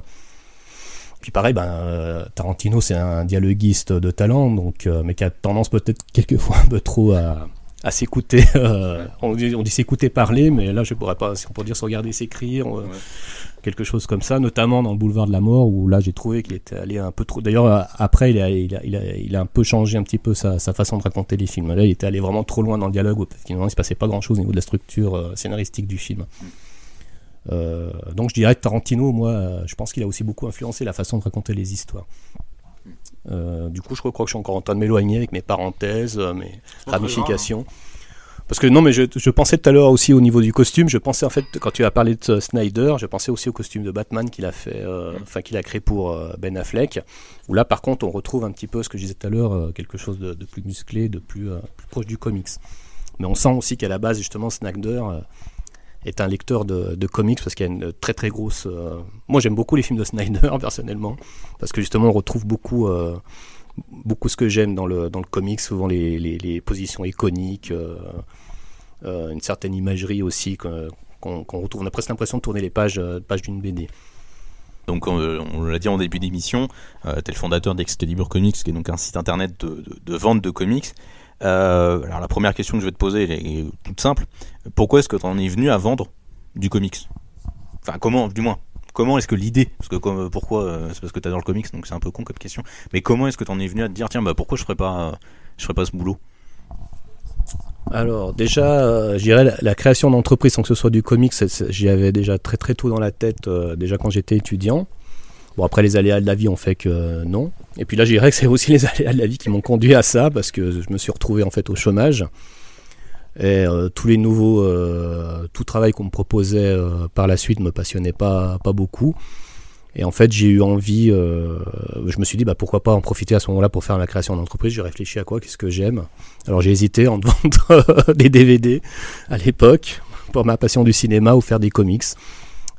Puis pareil, ben, Tarantino, c'est un dialoguiste de talent, donc, mais qui a tendance peut-être quelquefois un peu trop à, à s'écouter. on dit, on dit s'écouter parler, mais là, je pourrais pas, si on pourrait dire se regarder s'écrire, quelque chose comme ça, notamment dans le Boulevard de la Mort, où là, j'ai trouvé qu'il était allé un peu trop. D'ailleurs, après, il a, il, a, il, a, il a, un peu changé un petit peu sa, sa, façon de raconter les films. Là, il était allé vraiment trop loin dans le dialogue, parce qu'il ne se passait pas grand-chose au niveau de la structure scénaristique du film. Euh, donc je dirais que Tarantino, moi, euh, je pense qu'il a aussi beaucoup influencé la façon de raconter les histoires. Euh, du coup, je crois que je suis encore en train de m'éloigner avec mes parenthèses, mes ramifications. Parce que non, mais je, pensais tout à l'heure aussi au niveau du costume. Je pensais en fait, quand tu as parlé de Snyder, je pensais aussi au costume de Batman qu'il a fait, enfin qu'il a créé pour Ben Affleck. Où là, par contre, on retrouve un petit peu ce que je disais tout à l'heure, quelque chose de, plus musclé, de plus, plus, proche du comics. Mais on sent aussi qu'à la base, justement, Snyder est un lecteur de, comics parce qu'il y a une très très grosse. Euh, moi j'aime beaucoup les films de Snyder personnellement parce que justement on retrouve beaucoup euh, beaucoup ce que j'aime dans le dans le comics, souvent les, les, positions iconiques, euh, une certaine imagerie aussi qu'on retrouve. On a presque l'impression de tourner les pages pages d'une BD. Donc on, l'a dit en début d'émission, tu es le fondateur d'Excalibur Comics, qui est donc un site internet de, de vente de comics. Euh, alors la première question que je vais te poser est toute simple. Pourquoi est-ce que tu en es venu à vendre du comics? Enfin comment, du moins. Comment est-ce que l'idée, parce que pourquoi, euh, c'est parce que tu adores le comics, donc c'est un peu con comme question. Mais comment est-ce que tu en es venu à te dire, tiens, bah pourquoi je ferais pas, je ferais pas ce boulot? Alors déjà, euh, je dirais la, création d'entreprise, sans que ce soit du comics, j'y avais déjà très très tôt dans la tête, déjà quand j'étais étudiant. Bon, après, les aléas de la vie ont fait que non. Et puis là, je dirais que c'est aussi les aléas de la vie qui m'ont conduit à ça, parce que je me suis retrouvé en fait au chômage. Et euh, tous les nouveaux, euh, tout travail qu'on me proposait euh, par la suite me passionnait pas, pas beaucoup. Et en fait, j'ai eu envie, je me suis dit, bah, pourquoi pas en profiter à ce moment-là pour faire ma création d'entreprise. J'ai réfléchi à quoi, qu'est-ce que j'aime. Alors j'ai hésité en vendre des DVD à l'époque pour ma passion du cinéma ou faire des comics.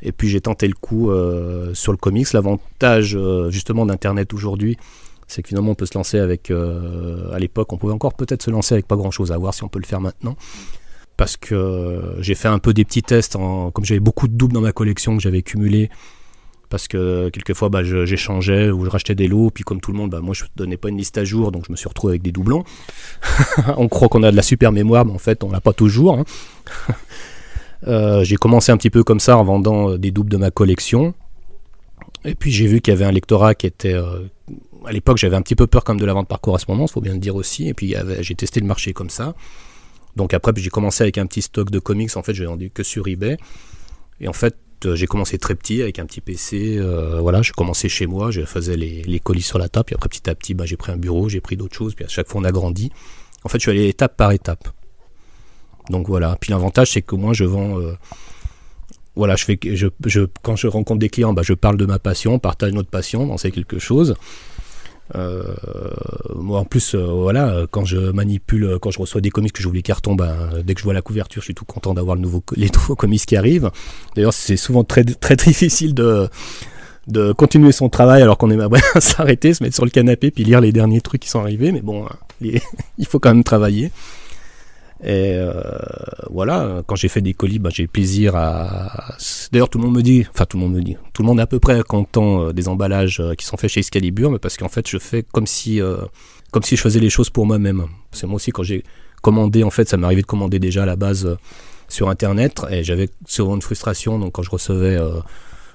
Et puis j'ai tenté le coup euh, sur le comics. L'avantage euh, justement d'Internet aujourd'hui, c'est que finalement on peut se lancer avec... Euh, à l'époque, on pouvait encore peut-être se lancer avec pas grand-chose, à voir si on peut le faire maintenant. Parce que j'ai fait un peu des petits tests, en, comme j'avais beaucoup de doubles dans ma collection que j'avais cumulé, parce que quelquefois bah, j'échangeais ou je rachetais des lots, puis comme tout le monde, bah, moi je ne donnais pas une liste à jour, donc je me suis retrouvé avec des doublons. on croit qu'on a de la super mémoire, mais en fait on l'a pas toujours. Hein. Euh, j'ai commencé un petit peu comme ça en vendant euh, des doubles de ma collection. Et puis j'ai vu qu'il y avait un lectorat qui était... Euh, à l'époque j'avais un petit peu peur comme de la vente par correspondance, faut bien le dire aussi. Et puis j'ai testé le marché comme ça. Donc après j'ai commencé avec un petit stock de comics, en fait j'ai vendu que sur eBay. Et en fait j'ai commencé très petit avec un petit PC. voilà, j'ai commencé chez moi, je faisais les, colis sur la table. Puis après, petit à petit, bah, j'ai pris un bureau, j'ai pris d'autres choses. Puis à chaque fois, on a grandi. En fait, je suis allé étape par étape. Donc voilà. Puis l'avantage, c'est que moi, je vends. Euh, voilà, je fais, je, je, quand je rencontre des clients, bah, je parle de ma passion, partage notre passion, on sait quelque chose. Euh, moi, en plus, euh, voilà, quand je manipule, quand je reçois des comics que j'oublie carton, bah, dès que je vois la couverture, je suis tout content d'avoir le nouveau, les nouveaux comics qui arrivent. D'ailleurs, c'est souvent très, très difficile de, de continuer son travail alors qu'on aimerait bien s'arrêter, se mettre sur le canapé puis lire les derniers trucs qui sont arrivés. Mais bon, il faut quand même travailler. Et euh, voilà, quand j'ai fait des colis, bah, j'ai plaisir à. D'ailleurs, tout le monde me dit, enfin tout le monde me dit, tout le monde est à peu près content euh, des emballages euh, qui sont faits chez Excalibur, mais parce qu'en fait, je fais comme si, comme si je faisais les choses pour moi-même. C'est moi aussi quand j'ai commandé, en fait, ça arrivé de commander déjà à la base sur Internet, et j'avais souvent une frustration. Donc quand je recevais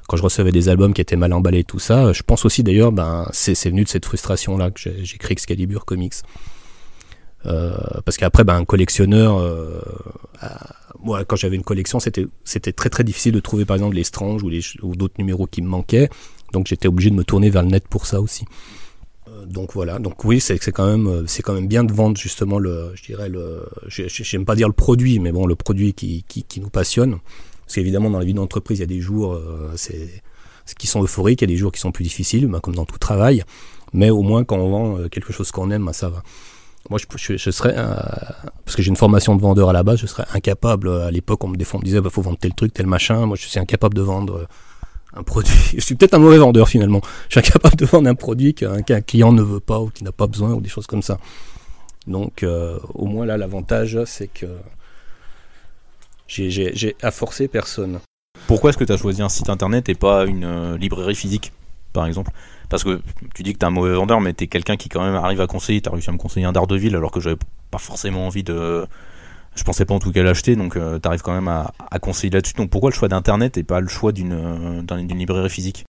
quand je recevais des albums qui étaient mal emballés, tout ça. Je pense aussi d'ailleurs, ben, c'est venu de cette frustration-là que j'ai créé Excalibur Comics. Euh, parce qu'après, ben, un collectionneur, euh, moi, quand j'avais une collection, c'était très très difficile de trouver par exemple les Strange ou, ou d'autres numéros qui me manquaient. Donc j'étais obligé de me tourner vers le net pour ça aussi. Euh, donc voilà, donc oui, c'est quand même c'est quand même bien de vendre justement le, je dirais le, j'aime pas dire le produit, mais bon le produit qui, qui, qui nous passionne. Parce qu'évidemment, dans la vie d'entreprise, il y a des jours euh, qui sont euphoriques, il y a des jours qui sont plus difficiles, bah, comme dans tout travail. Mais au moins, quand on vend quelque chose qu'on aime, bah, ça va. Moi, je, serais, euh, parce que j'ai une formation de vendeur à la base, je serais incapable, à l'époque, on me, disait, bah, faut vendre tel truc, tel machin. Moi, je suis incapable de vendre un produit. Je suis peut-être un mauvais vendeur finalement. Je suis incapable de vendre un produit qu'un client ne veut pas ou qui n'a pas besoin ou des choses comme ça. Donc, au moins là, l'avantage, c'est que j'ai à forcer personne. Pourquoi est-ce que tu as choisi un site internet et pas une euh, librairie physique, par exemple? Parce que tu dis que tu es un mauvais vendeur, mais tu es quelqu'un qui quand même arrive à conseiller. Tu as réussi à me conseiller un Daredevil alors que j'avais pas forcément envie de. Je pensais pas en tout cas l'acheter, donc euh, tu arrives quand même à, conseiller là-dessus. Donc pourquoi le choix d'internet et pas le choix d'une euh, librairie physique?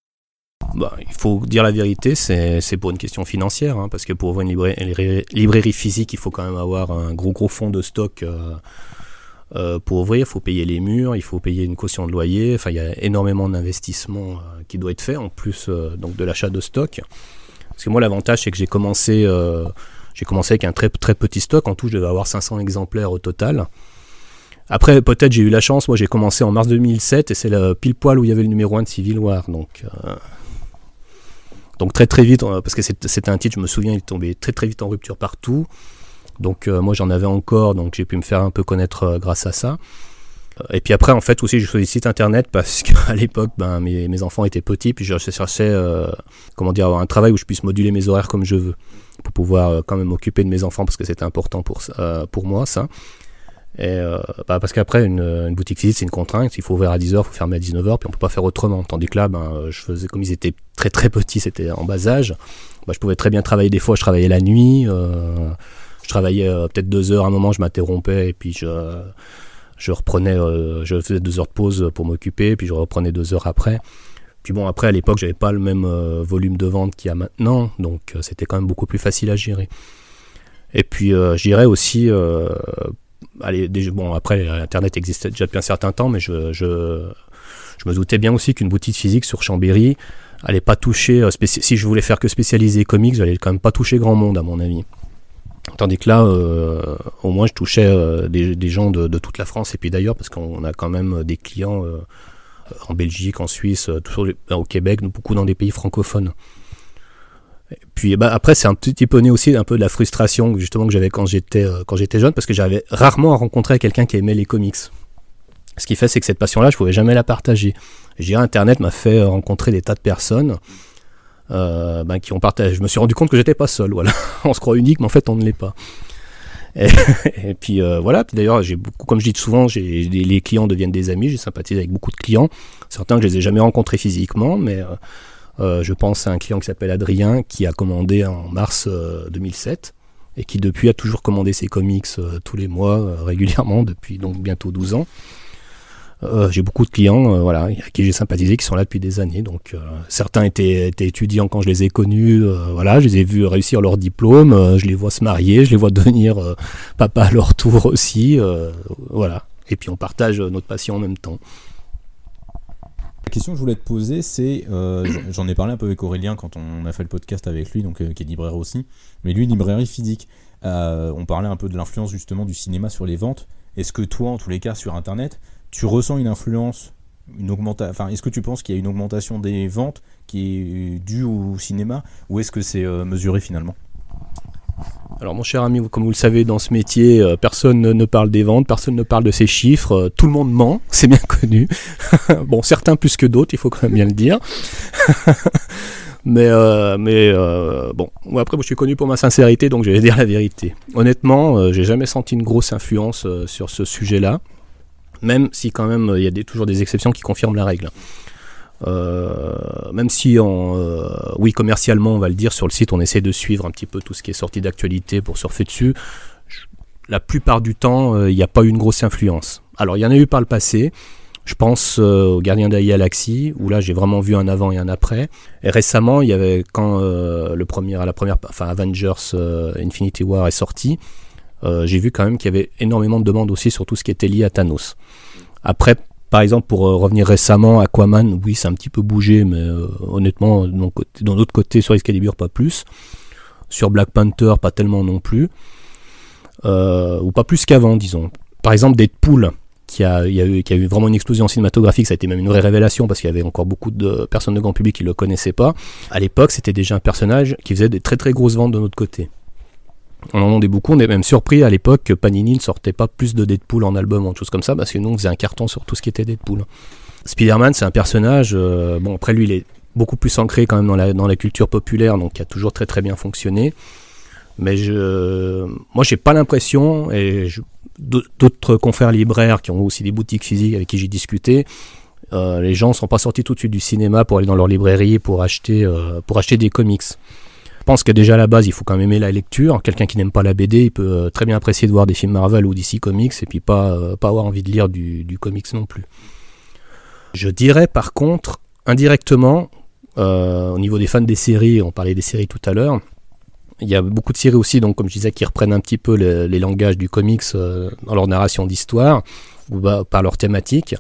Bah, il faut dire la vérité, c'est pour une question financière, hein, parce que pour ouvrir une librairie, librairie, physique, il faut quand même avoir un gros gros fonds de stock euh, pour ouvrir, il faut payer les murs, il faut payer une caution de loyer. Enfin, il y a énormément d'investissement euh, qui doit être fait en plus euh, donc de l'achat de stock. Parce que moi, l'avantage, c'est que j'ai commencé, commencé avec un très, très petit stock. En tout, je devais avoir 500 exemplaires au total. Après, peut-être j'ai eu la chance. Moi, j'ai commencé en mars 2007 et c'est le pile poil où il y avait le numéro 1 de Civil War. Donc, donc très très vite, parce que c'était un titre, je me souviens, il tombé très très vite en rupture partout. Donc euh, moi j'en avais encore, donc j'ai pu me faire un peu connaître euh, grâce à ça. Euh, et puis après, en fait, aussi, le site internet parce qu'à l'époque, ben, mes, enfants étaient petits, puis je cherchais, comment dire, avoir un travail où je puisse moduler mes horaires comme je veux, pour pouvoir quand même m'occuper de mes enfants, parce que c'était important pour, pour moi, ça. Et bah, parce qu'après, une, boutique physique, c'est une contrainte. Il faut ouvrir à 10h, il faut fermer à 19h, puis on peut pas faire autrement. Tandis que là, ben, je faisais, comme ils étaient très très petits, c'était en bas âge, ben, je pouvais très bien travailler des fois, je travaillais la nuit je travaillais euh, peut-être deux heures à un moment, je m'interrompais et puis je, je reprenais, euh, je faisais deux heures de pause pour m'occuper, puis je reprenais deux heures après. Puis bon, après, à l'époque, j'avais pas le même euh, volume de vente qu'il y a maintenant, donc c'était quand même beaucoup plus facile à gérer. Et puis, je dirais aussi, allez, bon, après, Internet existait déjà depuis un certain temps, mais je, je, je me doutais bien aussi qu'une boutique physique sur Chambéry allait pas toucher, si je voulais faire que spécialiser comics, j'allais quand même pas toucher grand monde, à mon avis. Tandis que là, euh, au moins, je touchais euh, des, gens de, toute la France et puis d'ailleurs, parce qu'on a quand même des clients euh, en Belgique, en Suisse, toujours au Québec, beaucoup dans des pays francophones. Et puis bah, après, c'est un petit peu né aussi un peu de la frustration justement que j'avais quand j'étais quand j'étais jeune, parce que j'avais rarement rencontré quelqu'un qui aimait les comics. Ce qui fait, c'est que cette passion-là, je pouvais jamais la partager. Je Internet m'a fait rencontrer des tas de personnes euh, ben, qui ont partagé. Je me suis rendu compte que j'étais pas seul. Voilà, on se croit unique, mais en fait on ne l'est pas. Et, puis euh, voilà. d'ailleurs, j'ai beaucoup, comme je dis souvent, les, clients deviennent des amis. J'ai sympathisé avec beaucoup de clients. Certains que je les ai jamais rencontrés physiquement, mais euh, je pense à un client qui s'appelle Adrien qui a commandé en mars 2007 et qui depuis a toujours commandé ses comics tous les mois régulièrement depuis donc bientôt 12 ans. Euh, j'ai beaucoup de clients, euh, voilà, à qui j'ai sympathisé, qui sont là depuis des années. Donc, euh, certains étaient, étudiants quand je les ai connus. voilà, je les ai vus réussir leur diplôme. je les vois se marier, je les vois devenir papa à leur tour aussi. voilà. Et puis on partage notre passion en même temps. La question que je voulais te poser, c'est, j'en ai parlé un peu avec Aurélien quand on a fait le podcast avec lui, donc qui est libraire aussi, mais lui librairie physique. on parlait un peu de l'influence justement du cinéma sur les ventes. Est-ce que toi, en tous les cas, sur Internet, tu ressens une influence, une augmentation. Enfin, est-ce que tu penses qu'il y a une augmentation des ventes qui est due au cinéma, ou est-ce que c'est euh, mesuré finalement? Alors mon cher ami, comme vous le savez, dans ce métier, euh, personne ne parle des ventes, personne ne parle de ces chiffres, euh, tout le monde ment, c'est bien connu. bon, certains plus que d'autres, il faut quand même bien le dire. mais mais bon, après, moi, je suis connu pour ma sincérité, donc je vais dire la vérité. Honnêtement, j'ai jamais senti une grosse influence sur ce sujet-là même si quand même il y a toujours des exceptions qui confirment la règle. Euh, même si, en, euh, oui, commercialement, on va le dire, sur le site, on essaie de suivre un petit peu tout ce qui est sorti d'actualité pour surfer dessus. La plupart du temps, euh, il n'y a pas eu une grosse influence. Alors, il y en a eu par le passé. Je pense au Gardien de la Galaxie, où là j'ai vraiment vu un avant et un après. Et récemment, il y avait quand le premier, la première, enfin Avengers Infinity War est sorti, j'ai vu quand même qu'il y avait énormément de demandes aussi sur tout ce qui était lié à Thanos. Après, par exemple, pour revenir récemment, Aquaman, oui, c'est un petit peu bougé, mais honnêtement, d'un autre côté, sur Excalibur, pas plus. Sur Black Panther, pas tellement non plus. ou pas plus qu'avant, disons. Par exemple, Deadpool, qui a, eu, qui a eu vraiment une explosion cinématographique, ça a été même une vraie révélation parce qu'il y avait encore beaucoup de personnes de grand public qui ne le connaissaient pas. À l'époque, c'était déjà un personnage qui faisait des très très grosses ventes de notre côté. On en demandait beaucoup, on est même surpris à l'époque que Panini ne sortait pas plus de Deadpool en album ou autre chose comme ça, parce que nous on faisait un carton sur tout ce qui était Deadpool. Spider-Man, c'est un personnage, euh, bon après lui il est beaucoup plus ancré quand même dans la, dans la culture populaire, donc qui a toujours très très bien fonctionné. Mais je, moi j'ai pas l'impression, et d'autres confrères libraires qui ont aussi des boutiques physiques avec qui j'ai discuté, euh, les gens ne sont pas sortis tout de suite du cinéma pour aller dans leur librairie pour acheter, euh, pour acheter des comics. Je pense que déjà à la base, il faut quand même aimer la lecture. Quelqu'un qui n'aime pas la BD, il peut euh, très bien apprécier de voir des films Marvel ou DC Comics et puis pas, pas avoir envie de lire du, comics non plus. Je dirais par contre, indirectement, au niveau des fans des séries, on parlait des séries tout à l'heure, il y a beaucoup de séries aussi, donc comme je disais, qui reprennent un petit peu les, langages du comics euh, dans leur narration d'histoire ou bah, par leur thématique.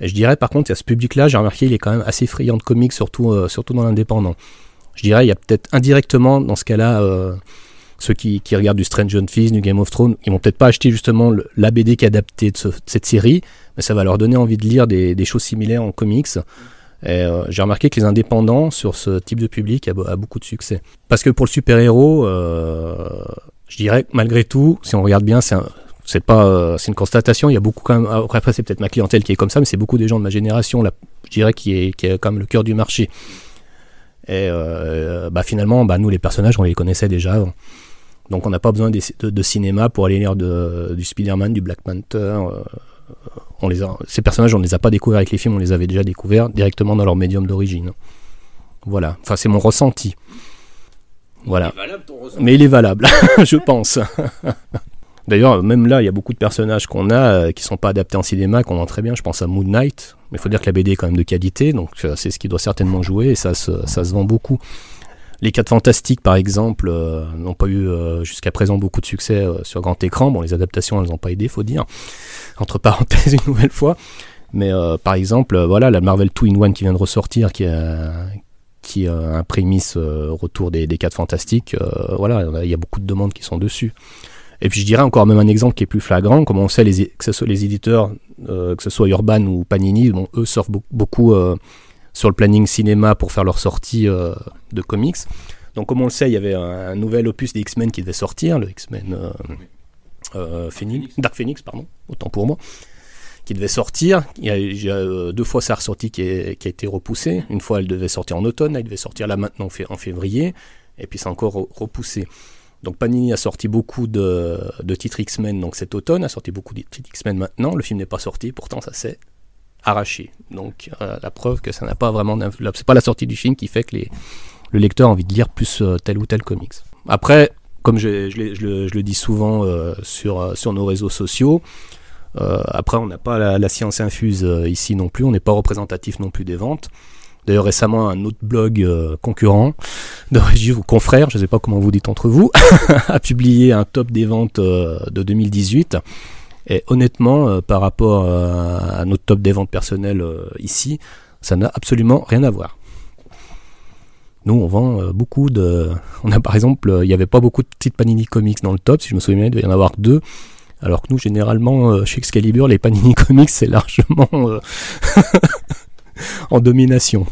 Je dirais par contre, à ce public-là, j'ai remarqué, il est quand même assez friand de comics, surtout, euh, surtout dans l'indépendant. Je dirais, il y a peut-être indirectement dans ce cas-là, euh, ceux qui, regardent du Stranger Things, du Game of Thrones, ils vont peut-être pas acheter justement la BD qui est adaptée de, cette série, mais ça va leur donner envie de lire des, choses similaires en comics. Euh, j'ai remarqué que les indépendants sur ce type de public a, beaucoup de succès. Parce que pour le super-héros, euh, je dirais que malgré tout, si on regarde bien, c'est pas c'est une constatation il y a beaucoup quand même après c'est peut-être ma clientèle qui est comme ça mais c'est beaucoup des gens de ma génération là je dirais qui est qui est quand même le cœur du marché et bah finalement bah nous les personnages on les connaissait déjà avant donc on n'a pas besoin de, de, cinéma pour aller lire de, du Spider-Man du Black Panther on les ces personnages, on ne les a pas découverts avec les films, on les avait déjà découverts directement dans leur médium d'origine. Voilà, enfin c'est mon ressenti. Voilà. Mais il est valable, je pense. D'ailleurs, même là, il y a beaucoup de personnages qu'on a euh, qui sont pas adaptés en cinéma, qu'on vend très bien. Je pense à Moon Knight, mais il faut dire que la BD est quand même de qualité, donc euh, c'est ce qui doit certainement jouer et ça se vend beaucoup. Les 4 Fantastiques, par exemple, euh, n'ont pas eu euh, jusqu'à présent beaucoup de succès sur grand écran. Bon, les adaptations, elles n'ont pas aidé, faut dire. Entre parenthèses, une nouvelle fois. Mais par exemple, voilà, la Marvel 2 in 1 qui vient de ressortir, qui a, qui un prémisse retour des, des 4 Fantastiques, voilà, il y a beaucoup de demandes qui sont dessus. Et puis je dirais encore même un exemple qui est plus flagrant, comme on sait, les, que ce soit les éditeurs, que ce soit Urban ou Panini, bon, eux surfent beaucoup sur le planning cinéma pour faire leur sortie euh, de comics. Donc comme on le sait, il y avait un, nouvel opus des X-Men qui devait sortir, le X-Men euh, euh, Phoenix, Dark Phoenix, pardon, autant pour moi, qui devait sortir. Il y a, deux fois ça a ressorti qui, a été repoussé. Une fois elle devait sortir en automne, elle devait sortir là maintenant en février, et puis c'est encore repoussé. Donc Panini a sorti beaucoup de, titres X-Men donc cet automne, a sorti beaucoup de titres X-Men maintenant. Le film n'est pas sorti, pourtant ça c'est arraché. Donc euh, la preuve que ça n'a pas vraiment c'est pas la sortie du film qui fait que le lecteur a envie de lire plus euh, tel ou tel comics. Après, comme je, le, dis souvent euh, sur nos réseaux sociaux, après on n'a pas la, science infuse ici non plus, on n'est pas représentatif non plus des ventes. D'ailleurs récemment un autre blog concurrent de Régie ou confrère, je ne sais pas comment vous dites entre vous, a publié un top des ventes de 2018 et honnêtement, euh, par rapport euh, à notre top des ventes personnelles euh, ici, ça n'a absolument rien à voir. Nous, on vend beaucoup de. On a par exemple, il n'y avait pas beaucoup de petites Panini Comics dans le top, si je me souviens bien, il devait y en avoir deux. Alors que nous, généralement, chez Excalibur, les Panini Comics, c'est largement en domination.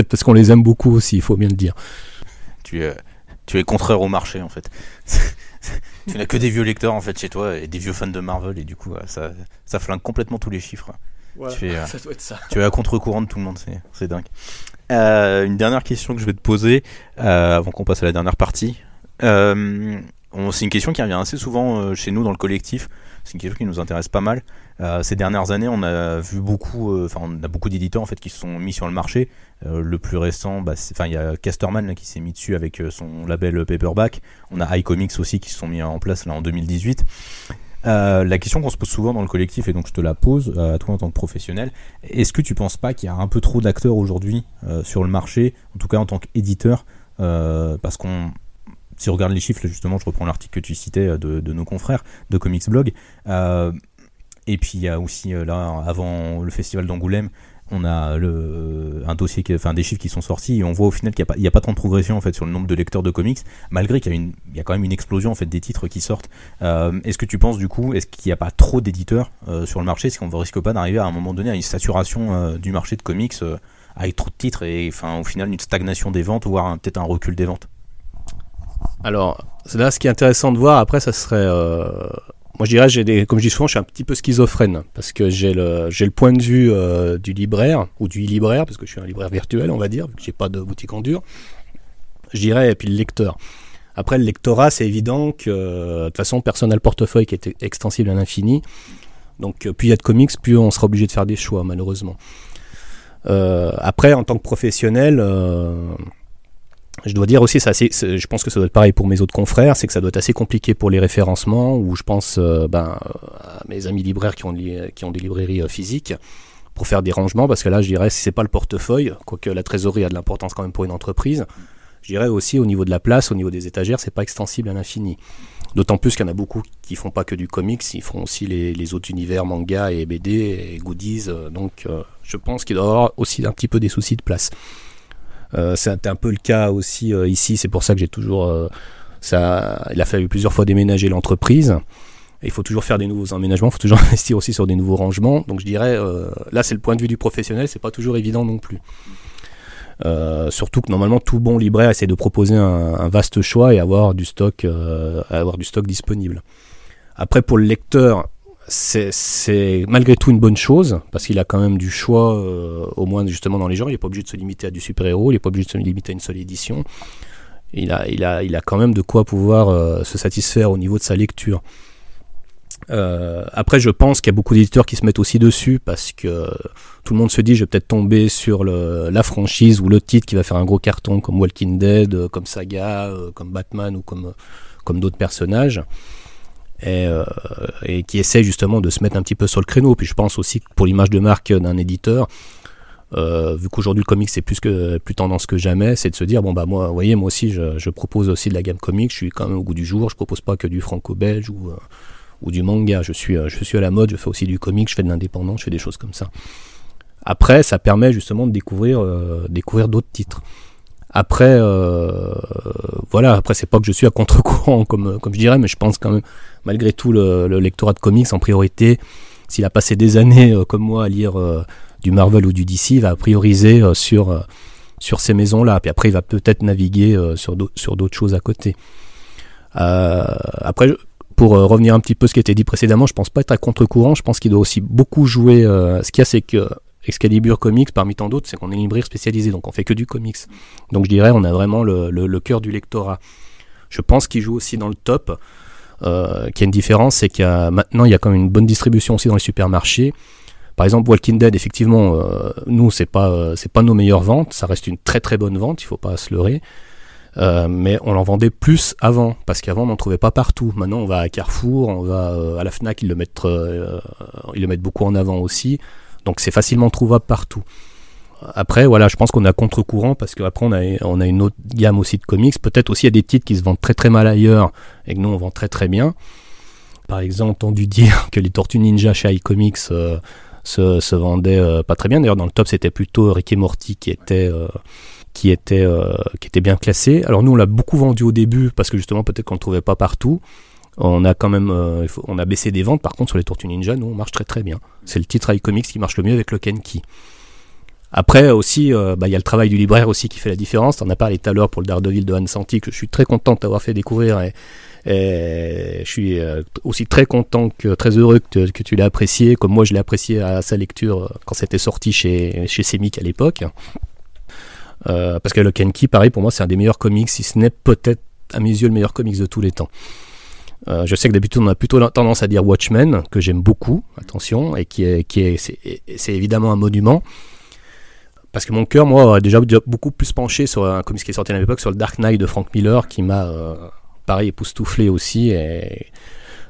Peut-être parce qu'on les aime beaucoup aussi, il faut bien le dire. Tu es, tu es contraire au marché, en fait. tu n'as que des vieux lecteurs en fait chez toi et des vieux fans de Marvel et du coup ça, ça flingue complètement tous les chiffres. tu, es, ça doit être ça. tu es à contre-courant de tout le monde, c'est dingue. Euh, une dernière question que je vais te poser euh, avant qu'on passe à la dernière partie. Euh, c'est une question qui revient assez souvent chez nous dans le collectif. C'est une question qui nous intéresse pas mal. Euh, ces dernières années, on a vu beaucoup, euh, enfin, on a beaucoup d'éditeurs en fait qui se sont mis sur le marché. Euh, le plus récent, bah, enfin, il y a Casterman qui s'est mis dessus avec son label paperback. On a iComics aussi qui se sont mis en place là en 2018. la question qu'on se pose souvent dans le collectif, et donc je te la pose à toi en tant que professionnel, est-ce que tu penses pas qu'il y a un peu trop d'acteurs aujourd'hui sur le marché, en tout cas en tant qu'éditeur, parce qu'on si on regarde les chiffres, justement, je reprends l'article que tu citais de, de, nos confrères de Comics Blog. Et puis il y a aussi là, avant le festival d'Angoulême, on a un dossier, qui, enfin des chiffres qui sont sortis et on voit au final qu'il n'y a, pas tant de progression en fait sur le nombre de lecteurs de comics, malgré qu'il y a, quand même une explosion en fait des titres qui sortent. Euh, est-ce que tu penses du coup, est-ce qu'il n'y a pas trop d'éditeurs euh, sur le marché, est-ce qu'on ne risque pas d'arriver à un moment donné à une saturation euh, du marché de comics avec trop de titres et enfin au final une stagnation des ventes, voire peut-être un recul des ventes? Alors là, ce qui est intéressant de voir après, ça serait moi, je dirais, j'ai des, comme je dis souvent, je suis un petit peu schizophrène parce que j'ai le, j'ai le point de vue euh, du libraire ou du libraire parce que je suis un libraire virtuel, on va dire, vu que j'ai pas de boutique en dur. Je dirais, et puis le lecteur. Après, le lectorat, c'est évident que de toute façon, personne n'a le portefeuille qui est extensible à l'infini. Donc, euh, plus il y a de comics, plus on sera obligé de faire des choix, malheureusement. Euh, après, en tant que professionnel, je dois dire aussi, ça, je pense que ça doit être pareil pour mes autres confrères, c'est que ça doit être assez compliqué pour les référencements, où je pense euh, ben, à mes amis libraires qui ont, des librairies euh, physiques, pour faire des rangements, parce que là, je dirais, si c'est pas le portefeuille, quoique la trésorerie a de l'importance quand même pour une entreprise, je dirais aussi au niveau de la place, au niveau des étagères, c'est pas extensible à l'infini. D'autant plus qu'il y en a beaucoup qui font pas que du comics, ils font aussi les, autres univers, manga et BD et goodies, euh, donc je pense qu'il doit y avoir aussi un petit peu des soucis de place. Euh, c'est un peu le cas aussi euh, ici, c'est pour ça que j'ai toujours... Euh, ça, il a fallu plusieurs fois déménager l'entreprise. Il faut toujours faire des nouveaux emménagements, il faut toujours investir aussi sur des nouveaux rangements. Donc je dirais, là c'est le point de vue du professionnel, c'est pas toujours évident non plus. surtout que normalement tout bon libraire essaie de proposer un, vaste choix et avoir du stock, avoir du stock disponible. Après pour le lecteur, c'est malgré tout une bonne chose, parce qu'il a quand même du choix, euh, au moins justement dans les genres. Il n'est pas obligé de se limiter à du super-héros, il n'est pas obligé de se limiter à une seule édition. Il a, il a, il a quand même de quoi pouvoir euh, se satisfaire au niveau de sa lecture. Euh, après, je pense qu'il y a beaucoup d'éditeurs qui se mettent aussi dessus parce que tout le monde se dit je vais peut-être tomber sur le, la franchise ou le titre qui va faire un gros carton comme Walking Dead, comme Saga, comme Batman ou comme, comme d'autres personnages et, euh, et, qui essaie justement de se mettre un petit peu sur le créneau. Puis je pense aussi que pour l'image de marque d'un éditeur, euh, vu qu'aujourd'hui le comics c'est plus que plus tendance que jamais, c'est de se dire bon bah moi, vous voyez, moi aussi je, je, propose aussi de la gamme comics, je suis quand même au goût du jour, je propose pas que du franco-belge ou, euh, ou du manga, je suis, je suis à la mode, je fais aussi du comics, je fais de l'indépendant, je fais des choses comme ça. Après, ça permet justement de découvrir, découvrir d'autres titres. Après, euh, voilà, après c'est pas que je suis à contre-courant comme, comme je dirais, mais je pense quand même, malgré tout, le, lectorat de comics en priorité, s'il a passé des années euh, comme moi à lire euh, du Marvel ou du DC, il va prioriser sur, sur ces maisons-là. Puis après, il va peut-être naviguer sur d'autres choses à côté. après, pour revenir un petit peu à ce qui a été dit précédemment, je pense pas être à contre-courant, je pense qu'il doit aussi beaucoup jouer. ce qu'il y c'est que Excalibur Comics, parmi tant d'autres, c'est qu'on est une librairie spécialisée, donc on fait que du comics. Donc je dirais, on a vraiment le, cœur du lectorat. Je pense qu'il joue aussi dans le top. Euh, qu'il y a une différence, c'est qu'il maintenant il y a quand même une bonne distribution aussi dans les supermarchés. Par exemple, Walking Dead, effectivement, euh, nous c'est pas euh, c'est pas nos meilleures ventes, ça reste une très très bonne vente, il faut pas se leurrer. Euh, mais on en vendait plus avant, parce qu'avant on n'en trouvait pas partout. Maintenant on va à Carrefour, on va à la Fnac, ils le mettent, ils le mettent beaucoup en avant aussi. Donc c'est facilement trouvable partout. Après, voilà, je pense qu'on à contre-courant parce qu'après, on a, on a une autre gamme aussi de comics. Peut-être aussi il y a des titres qui se vendent très très mal ailleurs et que nous on vend très très bien. Par exemple, entendu dire que les Tortues Ninja chez iComics euh, se, se, vendaient euh, pas très bien. D'ailleurs, dans le top, c'était plutôt Rick et Morty qui était, euh, qui, était, qui était bien classé. Alors, nous, on l'a beaucoup vendu au début parce que justement, peut-être qu'on ne le trouvait pas partout. On a quand même, euh, on a baissé des ventes. Par contre, sur les Tortues Ninja, nous, on marche très très bien. C'est le titre iComics qui marche le mieux avec le Kenki. Après aussi, euh, bah, il y a le travail du libraire aussi qui fait la différence. On a parlé tout à l'heure pour le Daredevil de Anne Santi que je suis très content d'avoir fait découvrir et, je suis euh, aussi très content que très heureux que, tu l'aies apprécié, comme moi je l'ai apprécié à sa lecture quand c'était sorti chez chez à l'époque. parce que le Kenki, pareil pour moi, c'est un des meilleurs comics, si ce n'est peut-être à mes yeux le meilleur comics de tous les temps. Euh, je sais que d'habitude on a plutôt tendance à dire Watchmen, que j'aime beaucoup, attention, et qui est, qui est, c'est, évidemment un monument. Parce que mon cœur, moi, a déjà beaucoup plus penché sur un comics qui est sorti à l'époque, sur le Dark Knight de Frank Miller, qui m'a, euh, pareil, époustouflé aussi. Et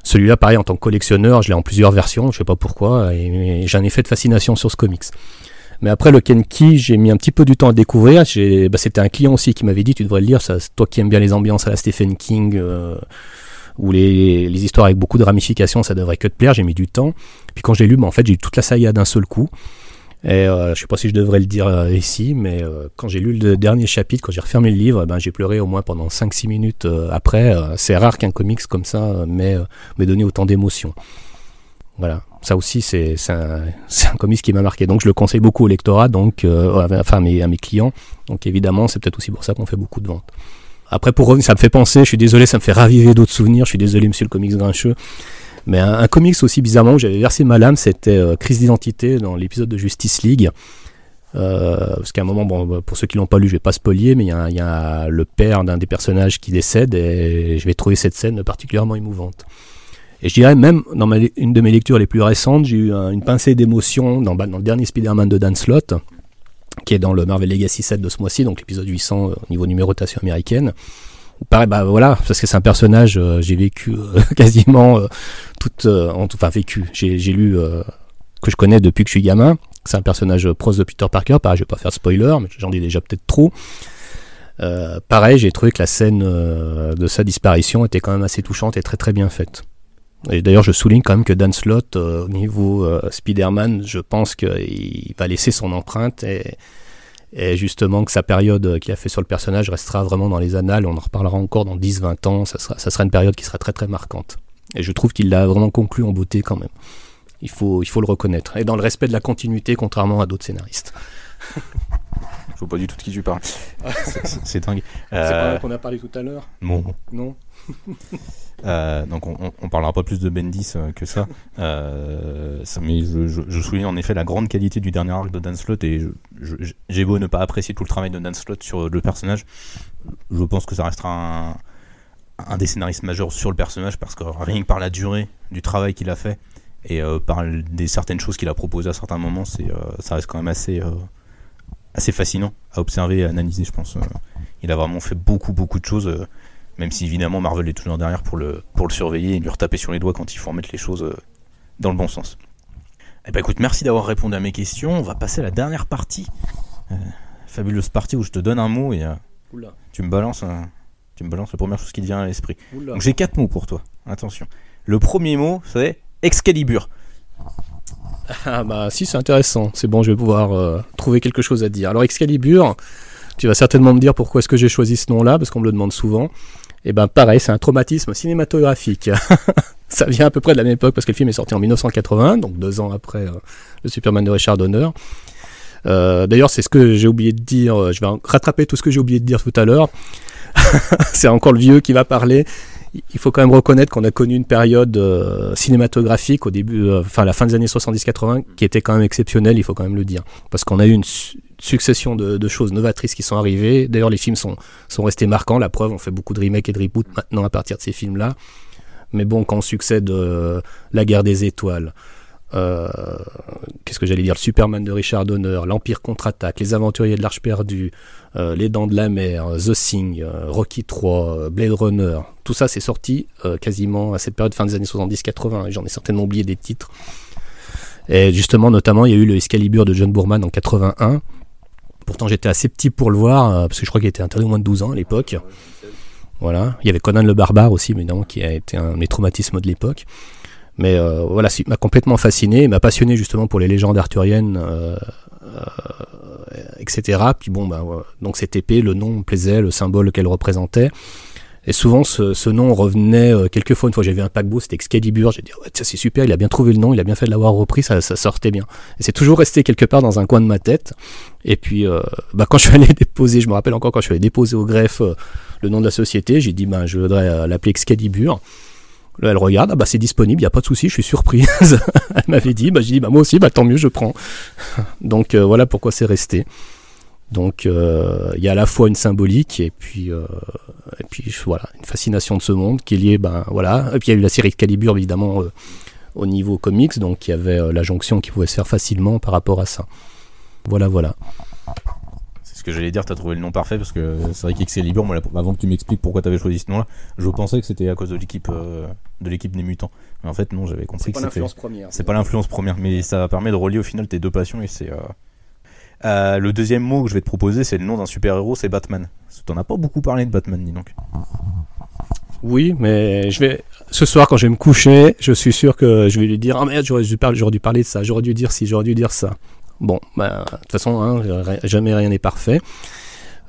Celui-là, pareil, en tant que collectionneur, je l'ai en plusieurs versions, je sais pas pourquoi, et, j'ai un effet de fascination sur ce comics. Mais après, le Kenki, j'ai mis un petit peu du temps à découvrir. Bah, c'était un client aussi qui m'avait dit, tu devrais le lire, ça, toi qui aimes bien les ambiances à la Stephen King, euh, ou les, histoires avec beaucoup de ramifications, ça devrait que te plaire. J'ai mis du temps. Puis quand j'ai lu, bah, en fait, j'ai eu toute la saga d'un seul coup. Et euh, je sais pas si je devrais le dire euh, ici, mais euh, quand j'ai lu le dernier chapitre, quand j'ai refermé le livre, ben, j'ai pleuré au moins pendant 5-6 minutes après. c'est rare qu'un comics comme ça m'ait donné autant d'émotions. Voilà, ça aussi c'est un, un, comics qui m'a marqué. Donc je le conseille beaucoup au lectorat, donc, enfin à mes, à mes clients. Donc évidemment, c'est peut-être aussi pour ça qu'on fait beaucoup de ventes. Après, pour revenir, ça me fait penser, je suis désolé, ça me fait raviver d'autres souvenirs. Je suis désolé, monsieur le comics grincheux. Mais un, comics aussi bizarrement où j'avais versé ma lame, c'était euh, Crise d'identité dans l'épisode de Justice League. Euh, parce qu'à un moment, bon, pour ceux qui l'ont pas lu, je vais pas spoiler, mais il y, a le père d'un des personnages qui décède et je vais trouver cette scène particulièrement émouvante. Et je dirais même, dans une de mes lectures les plus récentes, j'ai eu une pincée d'émotion dans, dans, le dernier Spider-Man de Dan Slott, qui est dans le Marvel Legacy 7 de ce mois-ci, donc l'épisode 800 euh, au niveau numérotation américaine. Pareil, bah voilà, parce que c'est un personnage, euh, j'ai vécu euh, quasiment euh, toute, enfin vécu, j'ai lu que je connais depuis que je suis gamin. C'est un personnage proche de Peter Parker. Pareil, je vais pas faire spoiler, mais j'en dis déjà peut-être trop. pareil, j'ai trouvé que la scène de sa disparition était quand même assez touchante et très très bien faite. Et d'ailleurs, je souligne quand même que Dan Slott, au niveau Spider-Man, je pense qu'il va laisser son empreinte et, et justement que sa période qu'il a fait sur le personnage restera vraiment dans les annales, on en reparlera encore dans 10-20 ans, ça sera, ça sera une période qui sera très très marquante. Et je trouve qu'il l'a vraiment conclu en beauté quand même. Il faut, il faut le reconnaître. Et dans le respect de la continuité, contrairement à d'autres scénaristes. Je vois pas du tout de qui tu parles. C'est dingue. C'est pas qu'on a parlé tout à l'heure Non. Non euh, donc on, on, parlera pas plus de Bendis euh, que ça. Euh, mais je, je, souligne en effet la grande qualité du dernier arc de Dan Slott et j'ai beau ne pas apprécier tout le travail de Dan Slott sur le personnage, je pense que ça restera un, un des scénaristes majeurs sur le personnage parce que rien que par la durée du travail qu'il a fait et par des certaines choses qu'il a proposées à certains moments, c'est ça reste quand même assez assez fascinant à observer et à analyser, je pense. il a vraiment fait beaucoup beaucoup de choses même si évidemment Marvel est toujours derrière pour le, pour le surveiller et lui retaper sur les doigts quand il faut remettre les choses euh, dans le bon sens. Eh ben écoute, merci d'avoir répondu à mes questions. On va passer à la dernière partie. Euh, fabuleuse partie où je te donne un mot et euh, tu me balances tu me balances la première chose qui te vient à l'esprit. Donc j'ai quatre mots pour toi. Attention. Le premier mot, c'est Excalibur. Ah bah si c'est intéressant, c'est bon, je vais pouvoir trouver quelque chose à dire. Alors Excalibur, tu vas certainement me dire pourquoi est-ce que j'ai choisi ce nom-là, parce qu'on me le demande souvent. Et eh ben pareil, c'est un traumatisme cinématographique. ça vient à peu près de la même époque parce que le film est sorti en 1980, donc deux ans après euh, le Superman de Richard Donner. Euh, d'ailleurs, c'est ce que j'ai oublié de dire. Euh, je vais rattraper tout ce que j'ai oublié de dire tout à l'heure. c'est encore le vieux qui va parler. Il faut quand même reconnaître qu'on a connu une période cinématographique au début, enfin la fin des années 70-80, qui était quand même exceptionnelle. Il faut quand même le dire, parce qu'on a eu une succession de, choses novatrices qui sont arrivées. D'ailleurs, les films sont, restés marquants. La preuve, on fait beaucoup de remakes et de reboots maintenant à partir de ces films-là. Mais bon, quand succède euh, La guerre des étoiles, euh, qu'est-ce que j'allais dire, le Superman de Richard Donner, l'Empire contre-attaque, Les aventuriers de l'Arche perdue, euh, Les dents de la mer, The Thing, Rocky 3, Blade Runner, tout ça c'est sorti quasiment à cette période fin des années 70-80. J'en ai certainement oublié des titres. Et justement, notamment, il y a eu le Excalibur de John Boorman en 81, Pourtant, j'étais assez petit pour le voir, euh, parce que je crois qu'il était interdit au moins de 12 ans à l'époque. Voilà. Il y avait Conan le Barbare aussi, mais qui a été un de mes traumatismes de l'époque. Mais euh, voilà, il m'a complètement fasciné, m'a passionné justement pour les légendes arthuriennes, euh, etc. Puis bon, bah, donc cette épée, le nom plaisait, le symbole qu'elle représentait. Et souvent, ce, nom revenait euh, quelques fois. Une fois, j'ai vu un paquebot, c'était Excalibur. J'ai dit, ouais, c'est super, il a bien trouvé le nom, il a bien fait de l'avoir repris, ça, sortait bien. Et c'est toujours resté quelque part dans un coin de ma tête. Et puis, euh, bah, quand je suis allé déposer, je me rappelle encore quand je suis allé déposer au greffe euh, le nom de la société, j'ai dit, ben, je voudrais l'appeler Excalibur. Là, elle regarde, ah bah c'est disponible, il n'y a pas de souci, je suis surprise. elle m'avait dit, bah j'ai dit, bah moi aussi, bah tant mieux, je prends. Donc voilà pourquoi c'est resté. Donc il y a à la fois une symbolique et puis et puis voilà, une fascination de ce monde qui est liée, ben voilà. Et puis il y a eu la série de Calibur évidemment euh, au niveau comics, donc il y avait euh, la jonction qui pouvait se faire facilement par rapport à ça. Voilà, voilà. C'est Ce que j'allais dire, t'as trouvé le nom parfait parce que c'est vrai qu'Excalibur, moi, avant que tu m'expliques pourquoi t'avais choisi ce nom-là, je pensais que c'était à cause de l'équipe euh, de l'équipe des mutants. Mais en fait, non, j'avais compris que c'était. l'influence première. C'est pas l'influence première, mais ça permet de relier au final tes deux passions et c'est. Euh, le deuxième mot que je vais te proposer, c'est le nom d'un super-héros, c'est Batman. T'en as pas beaucoup parlé de Batman, dis donc. Oui, mais je vais ce soir quand je vais me coucher, je suis sûr que je vais lui dire ah merde j'aurais dû, parler, dû parler de ça, j'aurais dû dire si, j'aurais dû dire ça. Bon, bah, de toute façon, hein, jamais rien n'est parfait.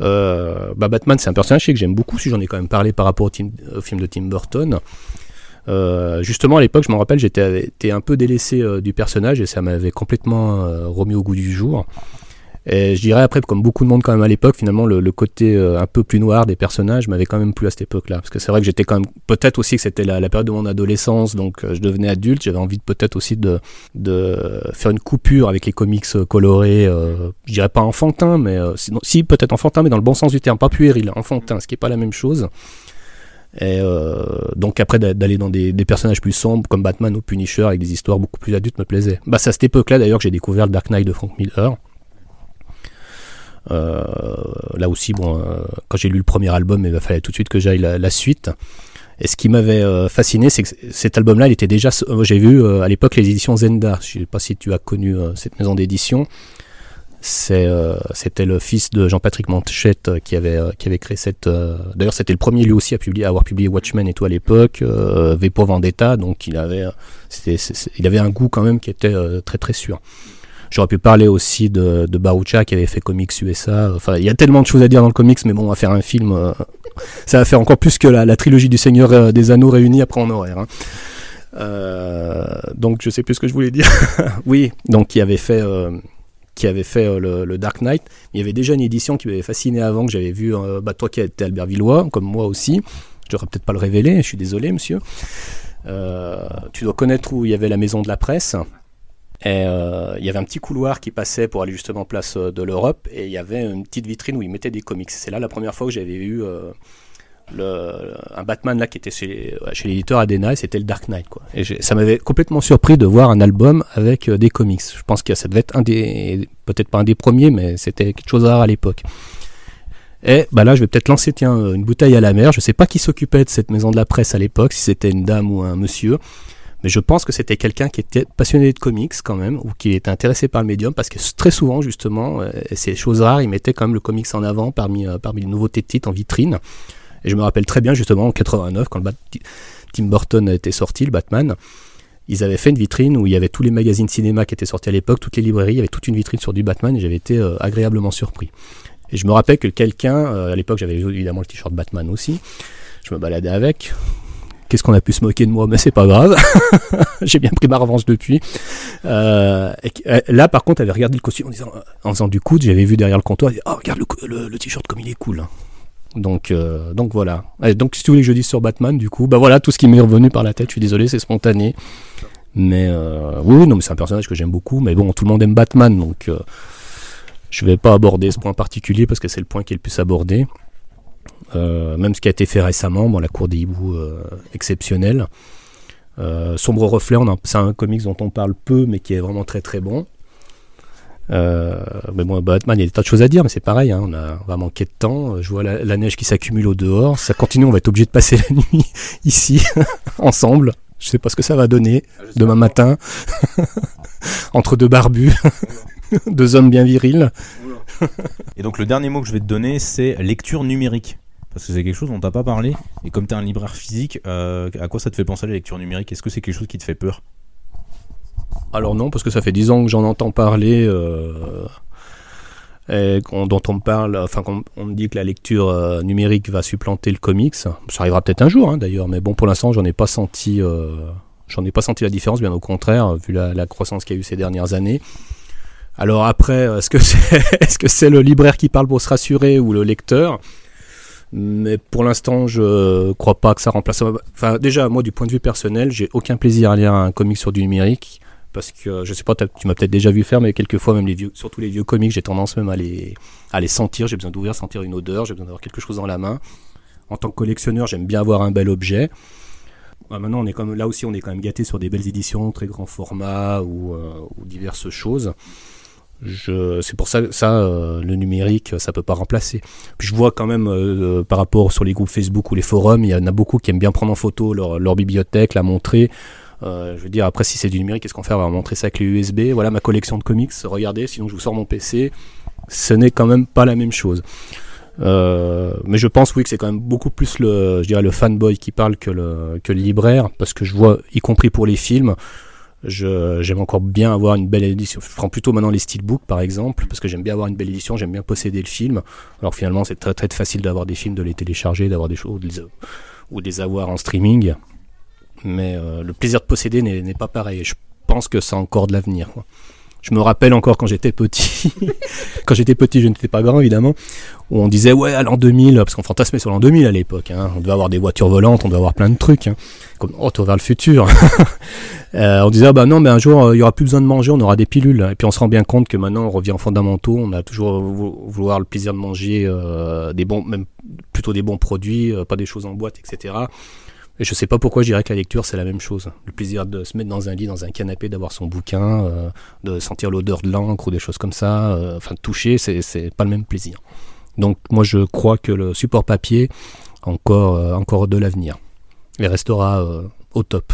Euh, bah Batman, c'est un personnage que j'aime beaucoup, si j'en ai quand même parlé par rapport au, film de Tim Burton. Euh, justement, à l'époque, je me rappelle, j'étais un peu délaissé euh, du personnage et ça m'avait complètement remis au goût du jour. Et je dirais après, comme beaucoup de monde quand même à l'époque, finalement, le, côté euh, un peu plus noir des personnages m'avait quand même plu à cette époque-là. Parce que c'est vrai que j'étais quand même, peut-être aussi que c'était la, période de mon adolescence, donc euh, je devenais adulte, j'avais envie peut-être aussi de, de faire une coupure avec les comics euh, colorés, je dirais pas enfantin, mais si peut-être enfantin, mais dans le bon sens du terme, pas puéril, enfantin, ce qui est pas la même chose. Et donc après d'aller dans des, des, personnages plus sombres comme Batman ou Punisher avec des histoires beaucoup plus adultes me plaisait. Bah c'est à cette époque-là d'ailleurs que j'ai découvert le Dark Knight de Frank Miller. Euh, là aussi, bon, euh, quand j'ai lu le premier album, il fallait tout de suite que j'aille la, suite. Et ce qui m'avait euh, fasciné, c'est que cet album-là, il était déjà. J'ai vu à l'époque les éditions Zenda. Je ne sais pas si tu as connu cette maison d'édition. C'était le fils de Jean-Patrick Manchette qui avait, qui avait créé cette. D'ailleurs, c'était le premier lui aussi à, publier, à avoir publié Watchmen et tout à l'époque, V pour Vendetta. Donc, il avait, il avait un goût quand même qui était très très sûr. J'aurais pu parler aussi de, de Barucha qui avait fait Comics USA. Enfin, il y a tellement de choses à dire dans le comics, mais bon, on va faire un film. Euh, ça va faire encore plus que la, trilogie du Seigneur euh, des Anneaux réunis après en horaire. Hein. Euh, donc, je sais plus ce que je voulais dire. oui, donc qui avait fait. qui avait fait le, Dark Knight. Il y avait déjà une édition qui m'avait fasciné avant, que j'avais vu, bah, toi qui étais Albert Villois, comme moi aussi. Je devrais peut-être pas le révéler, je suis désolé, monsieur. tu dois connaître où il y avait la maison de la presse. Et euh, il y avait un petit couloir qui passait pour aller justement place euh, de l'Europe et il y avait une petite vitrine où ils mettaient des comics. C'est là la première fois que j'avais eu euh, un Batman là qui était chez, chez l'éditeur Adena et c'était le Dark Knight. Quoi. Et ça m'avait complètement surpris de voir un album avec des comics. Je pense que ça devait être un des, peut-être pas un des premiers, mais c'était quelque chose de rare à l'époque. Et bah là, je vais peut-être lancer tiens, une bouteille à la mer. Je ne sais pas qui s'occupait de cette maison de la presse à l'époque, si c'était une dame ou un monsieur. Mais je pense que c'était quelqu'un qui était passionné de comics quand même, ou qui était intéressé par le médium, parce que très souvent, justement, euh, et c'est chose rare, il mettait quand même le comics en avant parmi, euh, parmi les nouveautés de titres en vitrine. Et je me rappelle très bien, justement, en 89, quand le Tim Burton était sorti, le Batman, ils avaient fait une vitrine où il y avait tous les magazines cinéma qui étaient sortis à l'époque, toutes les librairies, il y avait toute une vitrine sur du Batman, et j'avais été euh, agréablement surpris. Et je me rappelle que quelqu'un, à l'époque j'avais évidemment le t-shirt Batman aussi, je me baladais avec, Qu'est-ce qu'on a pu se moquer de moi Mais c'est pas grave. J'ai bien pris ma revanche depuis. Euh, euh, là, par contre, elle avait regardé le costume en, disant, en faisant du coude. J'avais vu derrière le comptoir. oh, regarde le, t-shirt comme il est cool. Donc, euh, donc voilà. donc, si tu voulais que je dise sur Batman, du coup, bah voilà, tout ce qui m'est revenu par la tête. Je suis désolé, c'est spontané. Mais oui, non, mais c'est un personnage que j'aime beaucoup. Mais bon, tout le monde aime Batman, donc je vais pas aborder ce point particulier parce que c'est le point qui est le plus abordé. Euh, même ce qui a été fait récemment, bon, la cour des hiboux euh, exceptionnelle. Euh, Sombre reflet, c'est un comics dont on parle peu, mais qui est vraiment très très bon. mais bon, Batman, il y a des tas de choses à dire, mais c'est pareil, hein, on, a, va manquer de temps. Je vois la, neige qui s'accumule au dehors. Ça continue, on va être obligé de passer la nuit ici, ensemble. Je sais pas ce que ça va donner ah, demain matin. Entre deux barbus, deux hommes bien virils. Et donc le dernier mot que je vais te donner, c'est lecture numérique. Parce que c'est quelque chose dont t'as pas parlé. Et comme tu es un libraire physique, euh, à quoi ça te fait penser la lecture numérique? Est-ce que c'est quelque chose qui te fait peur? Alors non, parce que ça fait 10 ans que j'en entends parler. Euh, dont on me parle, enfin on me dit que la lecture euh, numérique va supplanter le comics. Ça arrivera peut-être un jour hein, d'ailleurs, mais bon pour l'instant j'en ai pas senti, j'en ai pas senti la différence, bien au contraire, vu la, croissance qu'il y a eu ces dernières années. Alors après, est-ce que c'est est -ce c'est le libraire qui parle pour se rassurer ou le lecteur? Mais pour l'instant, je crois pas que ça remplace. Enfin, déjà, moi, du point de vue personnel, j'ai aucun plaisir à lire un comic sur du numérique. Parce que, je sais pas, tu m'as peut-être déjà vu faire, mais quelquefois, même les vieux, surtout les vieux comics, j'ai tendance même à les, à les sentir. J'ai besoin d'ouvrir, sentir une odeur, j'ai besoin d'avoir quelque chose dans la main. En tant que collectionneur, j'aime bien avoir un bel objet. Bah, maintenant, on est comme, là aussi, on est quand même gâté sur des belles éditions, très grand format ou, euh, ou diverses choses. C'est pour ça, ça euh, le numérique, ça peut pas remplacer. Puis je vois quand même euh, par rapport sur les groupes Facebook ou les forums, il y en a beaucoup qui aiment bien prendre en photo leur, leur bibliothèque, la montrer. Euh, je veux dire, après, si c'est du numérique, qu'est-ce qu'on fait? On va montrer ça avec les USB. Voilà ma collection de comics. Regardez, sinon je vous sors mon PC. Ce n'est quand même pas la même chose. Euh, mais je pense oui que c'est quand même beaucoup plus le, je dirais le fanboy qui parle que le, que le libraire, parce que je vois, y compris pour les films, j'aime encore bien avoir une belle édition. Je prends plutôt maintenant les steelbooks par exemple, parce que j'aime bien avoir une belle édition, j'aime bien posséder le film. Alors finalement, c'est très très facile d'avoir des films, de les télécharger, d'avoir des choses, ou de les avoir en streaming. Mais euh, le plaisir de posséder n'est pas pareil. Je pense que c'est encore de l'avenir. Je me rappelle encore quand j'étais petit, quand j'étais petit, je n'étais pas grand évidemment, où on disait ouais à l'an 2000, parce qu'on fantasmait sur l'an 2000 à l'époque, hein. on devait avoir des voitures volantes, on devait avoir plein de trucs, hein. comme retour vers le futur. euh, on disait ah bah non mais un jour euh, il y aura plus besoin de manger, on aura des pilules. Et puis on se rend bien compte que maintenant on revient en fondamentaux, on a toujours vouloir le plaisir de manger euh, des bons, même plutôt des bons produits, euh, pas des choses en boîte, etc. Et je sais pas pourquoi je dirais que la lecture c'est la même chose. Le plaisir de se mettre dans un lit, dans un canapé, d'avoir son bouquin, euh, de sentir l'odeur de l'encre ou des choses comme ça, euh, enfin toucher, c'est pas le même plaisir. Donc moi je crois que le support papier encore euh, encore de l'avenir. Il restera euh, au top.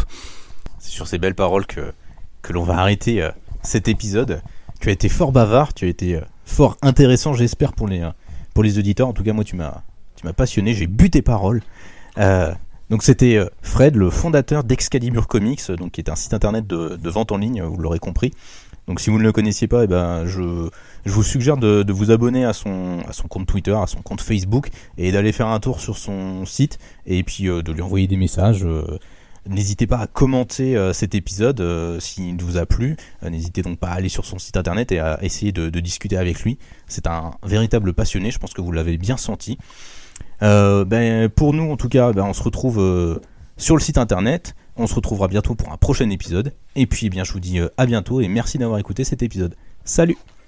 C'est sur ces belles paroles que que l'on va arrêter cet épisode. Tu as été fort bavard, tu as été fort intéressant, j'espère pour les pour les auditeurs. En tout cas moi tu m'as tu m'as passionné, j'ai bu tes paroles. Donc c'était euh, Fred, le fondateur d'Excalibur Comics, euh, donc qui est un site internet de, vente en ligne, vous l'aurez compris. Donc si vous ne le connaissiez pas, eh ben je, vous suggère de, vous abonner à son, compte Twitter, à son compte Facebook, et d'aller faire un tour sur son site, et puis euh, de lui envoyer des messages. N'hésitez pas à commenter cet épisode s'il vous a plu. N'hésitez donc pas à aller sur son site internet et à essayer de discuter avec lui. C'est un véritable passionné, je pense que vous l'avez bien senti. Euh, ben, pour nous, en tout cas, ben, on se retrouve euh, sur le site internet. On se retrouvera bientôt pour un prochain épisode. Et puis, eh bien, je vous dis euh, à bientôt et merci d'avoir écouté cet épisode. Salut